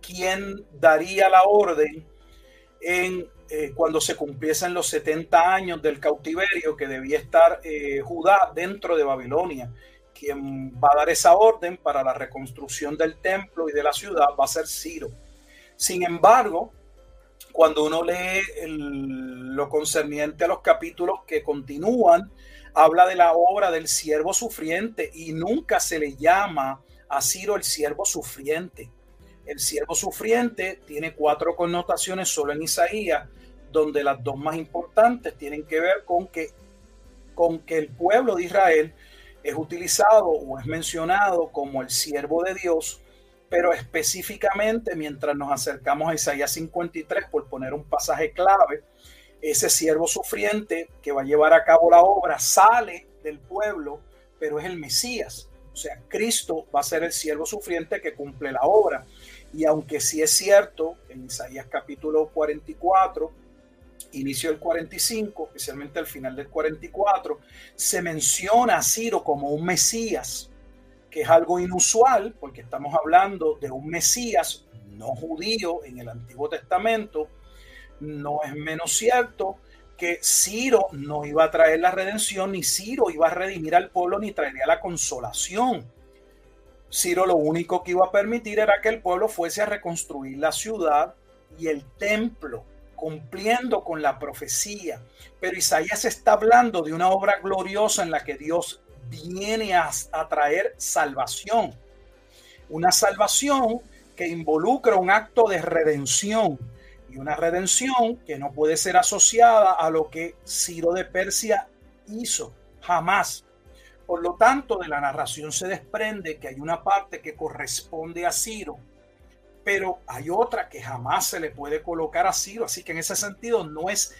quién daría la orden en eh, cuando se cumpliesen los 70 años del cautiverio que debía estar Judá dentro de Babilonia. Quien va a dar esa orden para la reconstrucción del templo y de la ciudad va a ser Ciro. Sin embargo, cuando uno lee lo concerniente a los capítulos que continúan, habla de la obra del siervo sufriente y nunca se le llama a Ciro el siervo sufriente. El siervo sufriente tiene cuatro connotaciones solo en Isaías, donde las dos más importantes tienen que ver con que, con que el pueblo de Israel es utilizado o es mencionado como el siervo de Dios, pero específicamente mientras nos acercamos a Isaías 53, por poner un pasaje clave, ese siervo sufriente que va a llevar a cabo la obra sale del pueblo, pero es el Mesías. O sea, Cristo va a ser el siervo sufriente que cumple la obra. Y aunque sí es cierto, en Isaías capítulo 44, inicio del 45, especialmente al final del 44, se menciona a Ciro como un Mesías, que es algo inusual, porque estamos hablando de un Mesías no judío en el Antiguo Testamento, no es menos cierto que Ciro no iba a traer la redención, ni Ciro iba a redimir al pueblo, ni traería la consolación. Ciro lo único que iba a permitir era que el pueblo fuese a reconstruir la ciudad y el templo, cumpliendo con la profecía. Pero Isaías está hablando de una obra gloriosa en la que Dios viene a, a traer salvación. Una salvación que involucra un acto de redención y una redención que no puede ser asociada a lo que Ciro de Persia hizo, jamás. Por lo tanto, de la narración se desprende que hay una parte que corresponde a Ciro, pero hay otra que jamás se le puede colocar a Ciro. Así que en ese sentido no es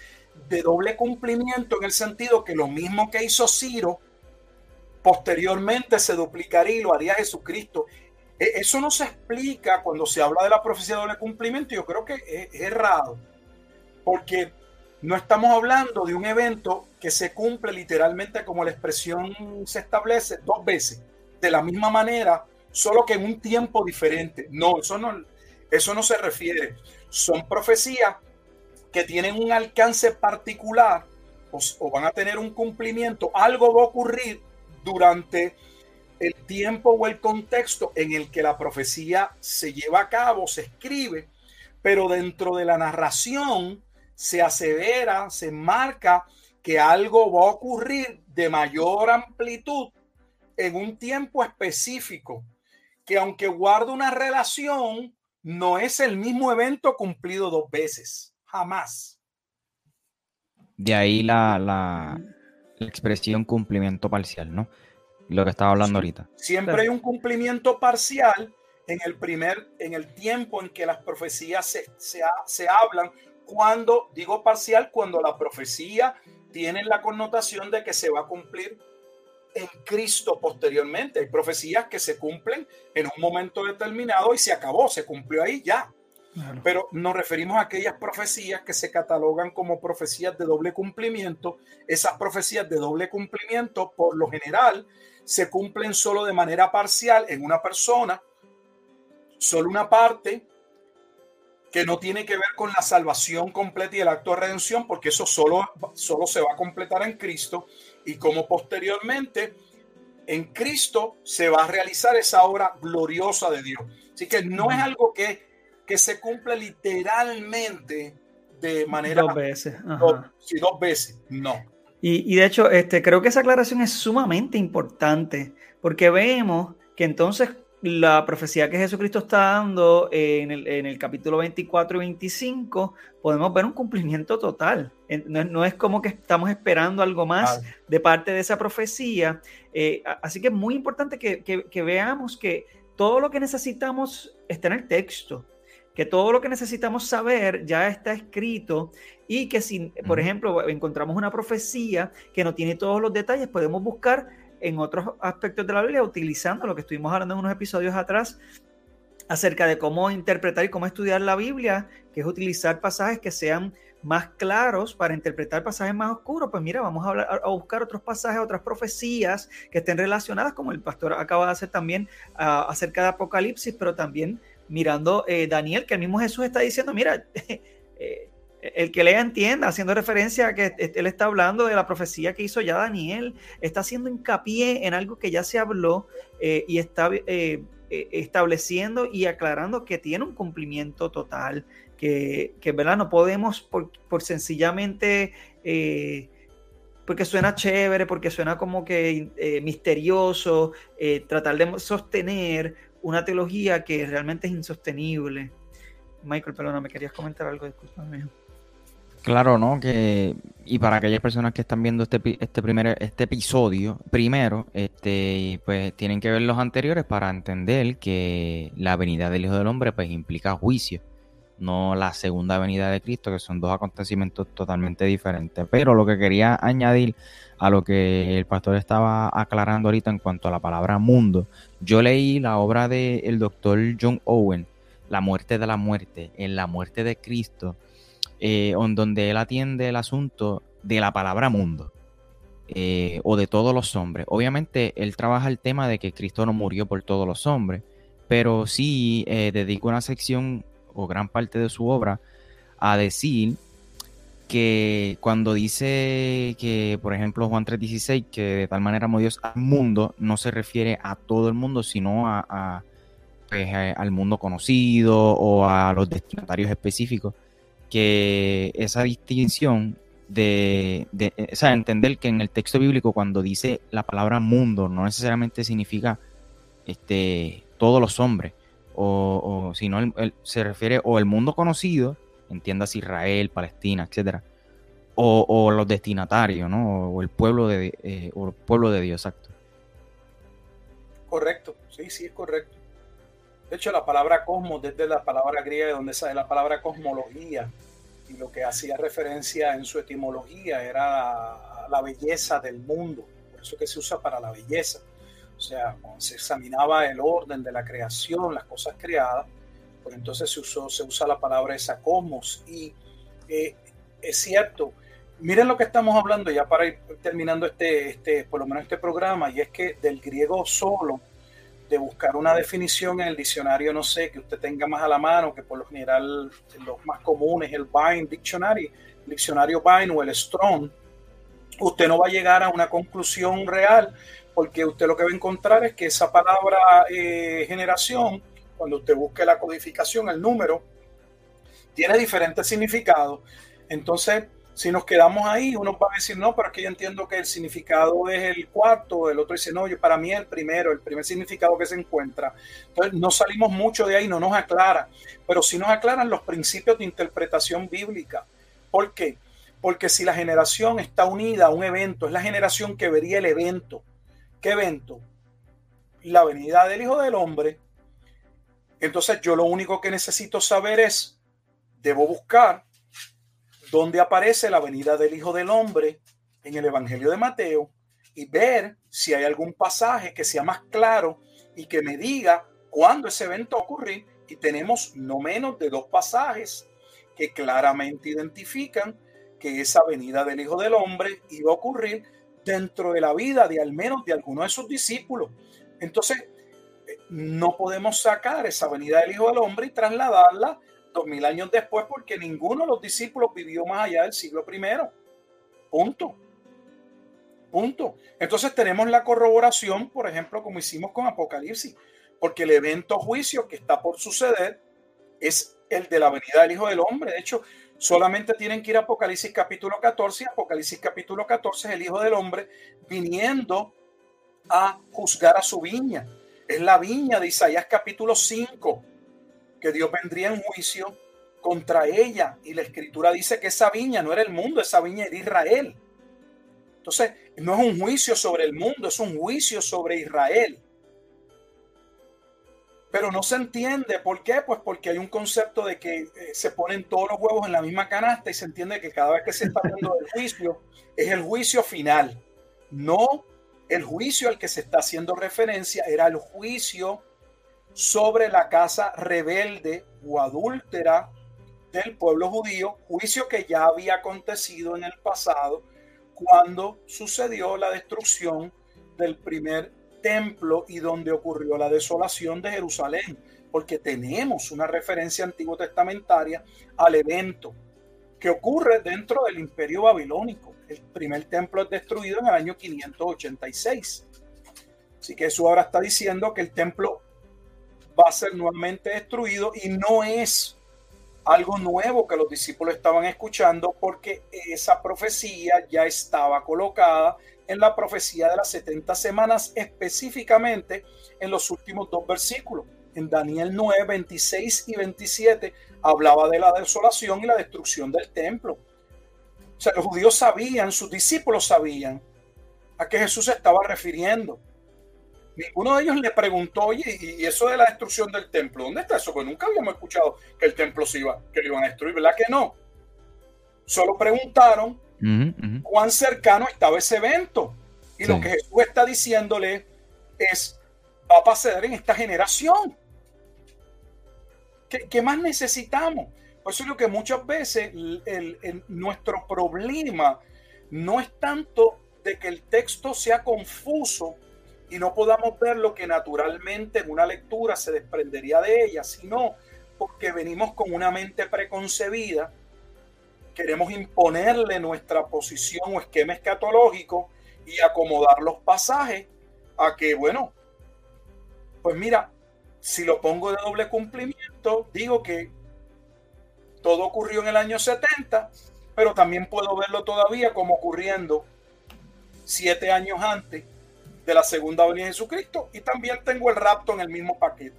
de doble cumplimiento en el sentido que lo mismo que hizo Ciro, posteriormente se duplicaría y lo haría Jesucristo. E, eso no se explica cuando se habla de la profecía de doble cumplimiento. Yo creo que es, errado, porque no estamos hablando de un evento que se cumple literalmente como la expresión se establece dos veces, de la misma manera, solo que en un tiempo diferente. No, eso no, eso no se refiere. Son profecías que tienen un alcance particular o, van a tener un cumplimiento. Algo va a ocurrir durante el tiempo o el contexto en el que la profecía se lleva a cabo, se escribe, pero dentro de la narración se asevera, se marca que algo va a ocurrir de mayor amplitud en un tiempo específico, que aunque guarda una relación, no es el mismo evento cumplido dos veces, jamás. De ahí la, la, la expresión cumplimiento parcial, ¿no? lo que estaba hablando ahorita. Siempre hay un cumplimiento parcial en el primer, en el tiempo en que las profecías se, se, hablan. Cuando digo parcial, cuando la profecía tiene la connotación de que se va a cumplir en Cristo posteriormente. Hay profecías que se cumplen en un momento determinado y se acabó, se cumplió ahí ya. Pero nos referimos a aquellas profecías que se catalogan como profecías de doble cumplimiento. Esas profecías de doble cumplimiento, por lo general, se cumplen solo de manera parcial en una persona, solo una parte que no tiene que ver con la salvación completa y el acto de redención, porque eso solo, solo se va a completar en Cristo y como posteriormente en Cristo se va a realizar esa obra gloriosa de Dios. Así que no es algo que, que se cumple literalmente de manera... Dos veces. sí, dos veces, no. Y, de hecho, este, creo que esa aclaración es sumamente importante, porque vemos que entonces la profecía que Jesucristo está dando en el, capítulo 24 y 25, podemos ver un cumplimiento total. No, es como que estamos esperando algo más de parte de esa profecía. Eh, así que es muy importante que veamos que todo lo que necesitamos está en el texto que todo lo que necesitamos saber ya está escrito y que si, por ejemplo, encontramos una profecía que no tiene todos los detalles, podemos buscar en otros aspectos de la Biblia utilizando lo que estuvimos hablando en unos episodios atrás acerca de cómo interpretar y cómo estudiar la Biblia, que es utilizar pasajes que sean más claros para interpretar pasajes más oscuros, pues mira, vamos a, hablar, a buscar otros pasajes, otras profecías que estén relacionadas, como el pastor acaba de hacer también acerca de Apocalipsis, pero también mirando eh, Daniel, que el mismo Jesús está diciendo, mira, eh, el que lea entienda, haciendo referencia a que él está hablando de la profecía que hizo ya Daniel, está haciendo hincapié en algo que ya se habló eh, y está eh, eh, estableciendo y aclarando que tiene un cumplimiento total, que, que ¿verdad? no podemos por, por sencillamente, porque suena chévere, porque suena como que misterioso, tratar de sostener una teología que realmente es insostenible. Michael, perdona, me querías comentar algo, discúlpame. Claro, ¿no? Que, y para aquellas personas que están viendo este, este, primer, este episodio, primero, este, pues tienen que ver los anteriores para entender que la venida del Hijo del Hombre pues implica juicio, no la segunda venida de Cristo, que son dos acontecimientos totalmente diferentes. Pero lo que quería añadir a lo que el pastor estaba aclarando ahorita en cuanto a la palabra mundo, yo leí la obra del doctor John Owen, La muerte de la muerte, en la muerte de Cristo eh, donde él atiende el asunto de la palabra mundo eh, o de todos los hombres. Obviamente él trabaja el tema de que Cristo no murió por todos los hombres, pero sí eh, dedica una sección o gran parte de su obra a decir que cuando dice que, por ejemplo, Juan 3:16, que de tal manera amó Dios al mundo, no se refiere a todo el mundo, sino a, pues, al mundo conocido o a los destinatarios específicos que esa distinción de, o sea, entender que en el texto bíblico cuando dice la palabra mundo no necesariamente significa este, todos los hombres, o, o sino se refiere o el mundo conocido, entiendas Israel, Palestina, etcétera, o, los destinatarios, ¿no? O el pueblo de, eh, o el pueblo de Dios, exacto. Correcto, sí, sí, es correcto. De hecho, la palabra cosmos, desde la palabra griega de donde sale la palabra cosmología, y lo que hacía referencia en su etimología era la, belleza del mundo, por eso que se usa para la belleza. O sea, cuando se examinaba el orden de la creación, las cosas creadas, pues entonces se, usó, se usa la palabra esa cosmos. Y eh, es cierto, miren lo que estamos hablando ya para ir terminando este, este, por lo menos este programa, y es que del griego solo de buscar una definición en el diccionario, no sé, que usted tenga más a la mano, que por lo general los más comunes, el Vine Dictionary, el diccionario Vine o el Strong, usted no va a llegar a una conclusión real, porque usted lo que va a encontrar es que esa palabra eh, generación, cuando usted busque la codificación, el número, tiene diferentes significados. Entonces, si nos quedamos ahí, uno va a decir, no, pero es que yo entiendo que el significado es el cuarto, el otro dice, no, yo, para mí el primero, el primer significado que se encuentra. Entonces, no salimos mucho de ahí, no nos aclara, pero sí nos aclaran los principios de interpretación bíblica. ¿Por qué? Porque si la generación está unida a un evento, es la generación que vería el evento. ¿Qué evento? La venida del Hijo del Hombre. Entonces yo lo único que necesito saber es, debo buscar donde aparece la venida del Hijo del Hombre en el Evangelio de Mateo y ver si hay algún pasaje que sea más claro y que me diga cuándo ese evento va a ocurrir. Y tenemos no menos de dos pasajes que claramente identifican que esa venida del Hijo del Hombre iba a ocurrir dentro de la vida de al menos de alguno de sus discípulos. Entonces, eh, no podemos sacar esa venida del Hijo del Hombre y trasladarla dos mil años después porque ninguno de los discípulos vivió más allá del siglo primero. Punto. Punto. Entonces tenemos la corroboración, por ejemplo, como hicimos con Apocalipsis, porque el evento juicio que está por suceder es el de la venida del Hijo del Hombre. De hecho, solamente tienen que ir a Apocalipsis capítulo 14. Apocalipsis capítulo 14 es el Hijo del Hombre viniendo a juzgar a su viña. Es la viña de Isaías capítulo 5 que Dios vendría en juicio contra ella. Y la escritura dice que esa viña no era el mundo, esa viña era Israel. Entonces, no es un juicio sobre el mundo, es un juicio sobre Israel. Pero no se entiende. ¿Por qué? Pues porque hay un concepto de que eh, se ponen todos los huevos en la misma canasta y se entiende que cada vez que se está hablando del juicio es el juicio final. No el juicio al que se está haciendo referencia era el juicio sobre la casa rebelde o adúltera del pueblo judío, juicio que ya había acontecido en el pasado cuando sucedió la destrucción del primer templo y donde ocurrió la desolación de Jerusalén, porque tenemos una referencia antiguo testamentaria al evento. que ocurre dentro del imperio babilónico. El primer templo es destruido en el año 586. Así que eso ahora está diciendo que el templo va a ser nuevamente destruido y no es algo nuevo que los discípulos estaban escuchando porque esa profecía ya estaba colocada en la profecía de las 70 semanas, específicamente en los últimos dos versículos. En Daniel 9, 26 y 27 hablaba de la desolación y la destrucción del templo. O sea, los judíos sabían, sus discípulos sabían a qué Jesús estaba refiriendo. Ninguno de ellos le preguntó, oye, y eso de la destrucción del templo, ¿dónde está eso? Porque nunca habíamos escuchado que el templo se iba, que lo iban a destruir, ¿verdad que no? Solo preguntaron cuán cercano estaba ese evento. Y lo que Jesús está diciéndole es, va a pasar en esta generación. ¿Qué, más necesitamos? Por eso es lo que muchas veces nuestro problema no es tanto de que el texto sea confuso, y no podamos ver lo que naturalmente en una lectura se desprendería de ella, sino porque venimos con una mente preconcebida, queremos imponerle nuestra posición o esquema escatológico y acomodar los pasajes a que, bueno, pues mira, si lo pongo de doble cumplimiento, digo que todo ocurrió en el año 70, pero también puedo verlo todavía como ocurriendo siete años antes de la segunda venida de Jesucristo y también tengo el rapto en el mismo paquete.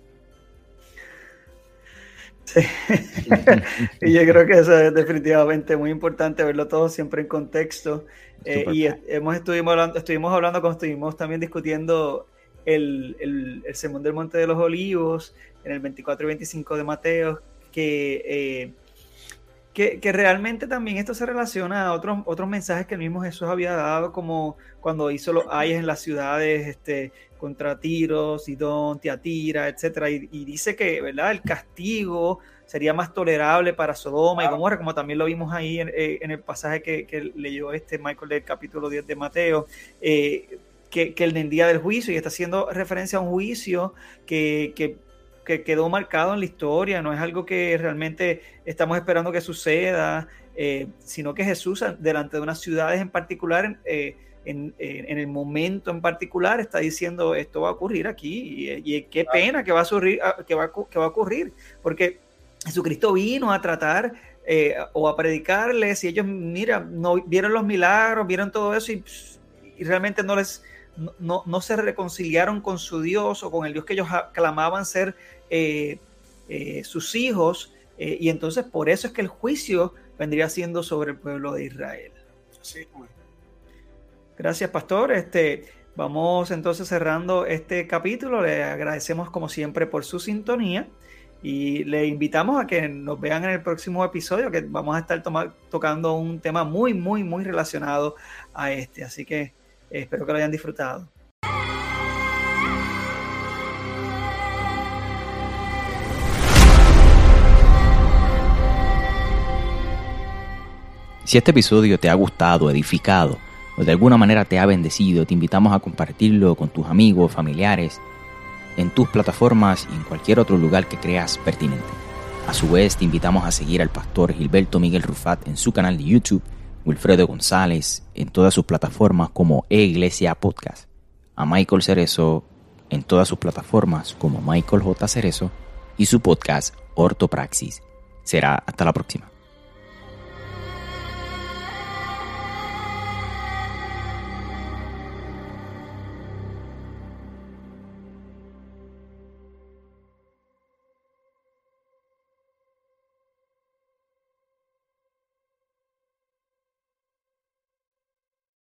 Sí. y yo creo que eso es definitivamente muy importante verlo todo siempre en contexto. Eh, y hemos estuvimos hablando, estuvimos hablando, como estuvimos también discutiendo el, el, el Sermón del Monte de los Olivos en el 24 y 25 de Mateo, que eh, que, realmente también esto se relaciona a otros, otros mensajes que el mismo Jesús había dado, como cuando hizo los ayes en las ciudades este, contra Tiro, Sidón, Tiatira, etc. Y, y, dice que ¿verdad? el castigo sería más tolerable para Sodoma y Gomorra, como también lo vimos ahí en, eh, el pasaje que, leyó este Michael del capítulo 10 de Mateo. Eh, que, que, el día del juicio y está haciendo referencia a un juicio que, que que quedó marcado en la historia, no es algo que realmente estamos esperando que suceda, eh, sino que Jesús delante de unas ciudades en particular, eh, en, el momento en particular, está diciendo esto va a ocurrir aquí y, qué pena que va a, ocurrir, ah, que, va, que va a ocurrir, porque Jesucristo vino a tratar eh, o a predicarles y ellos, mira, no vieron los milagros, vieron todo eso y, y realmente no les... No, no, se reconciliaron con su Dios o con el Dios que ellos clamaban ser eh, eh, sus hijos, eh, y entonces por eso es que el juicio vendría siendo sobre el pueblo de Israel. Gracias, pastor. Este, vamos entonces cerrando este capítulo. Le agradecemos como siempre por su sintonía y le invitamos a que nos vean en el próximo episodio, que vamos a estar tocando un tema muy, muy, muy relacionado a este. Así que espero que lo hayan disfrutado. Si este episodio te ha gustado, edificado o de alguna manera te ha bendecido, te invitamos a compartirlo con tus amigos, familiares, en tus plataformas y en cualquier otro lugar que creas pertinente. A su vez, te invitamos a seguir al pastor Gilberto Miguel Rufat en su canal de YouTube, Wilfredo González en todas sus plataformas como E-Iglesia Podcast, a Michael Cerezo en todas sus plataformas como Michael J. Cerezo y su podcast Ortopraxis. Será hasta la próxima.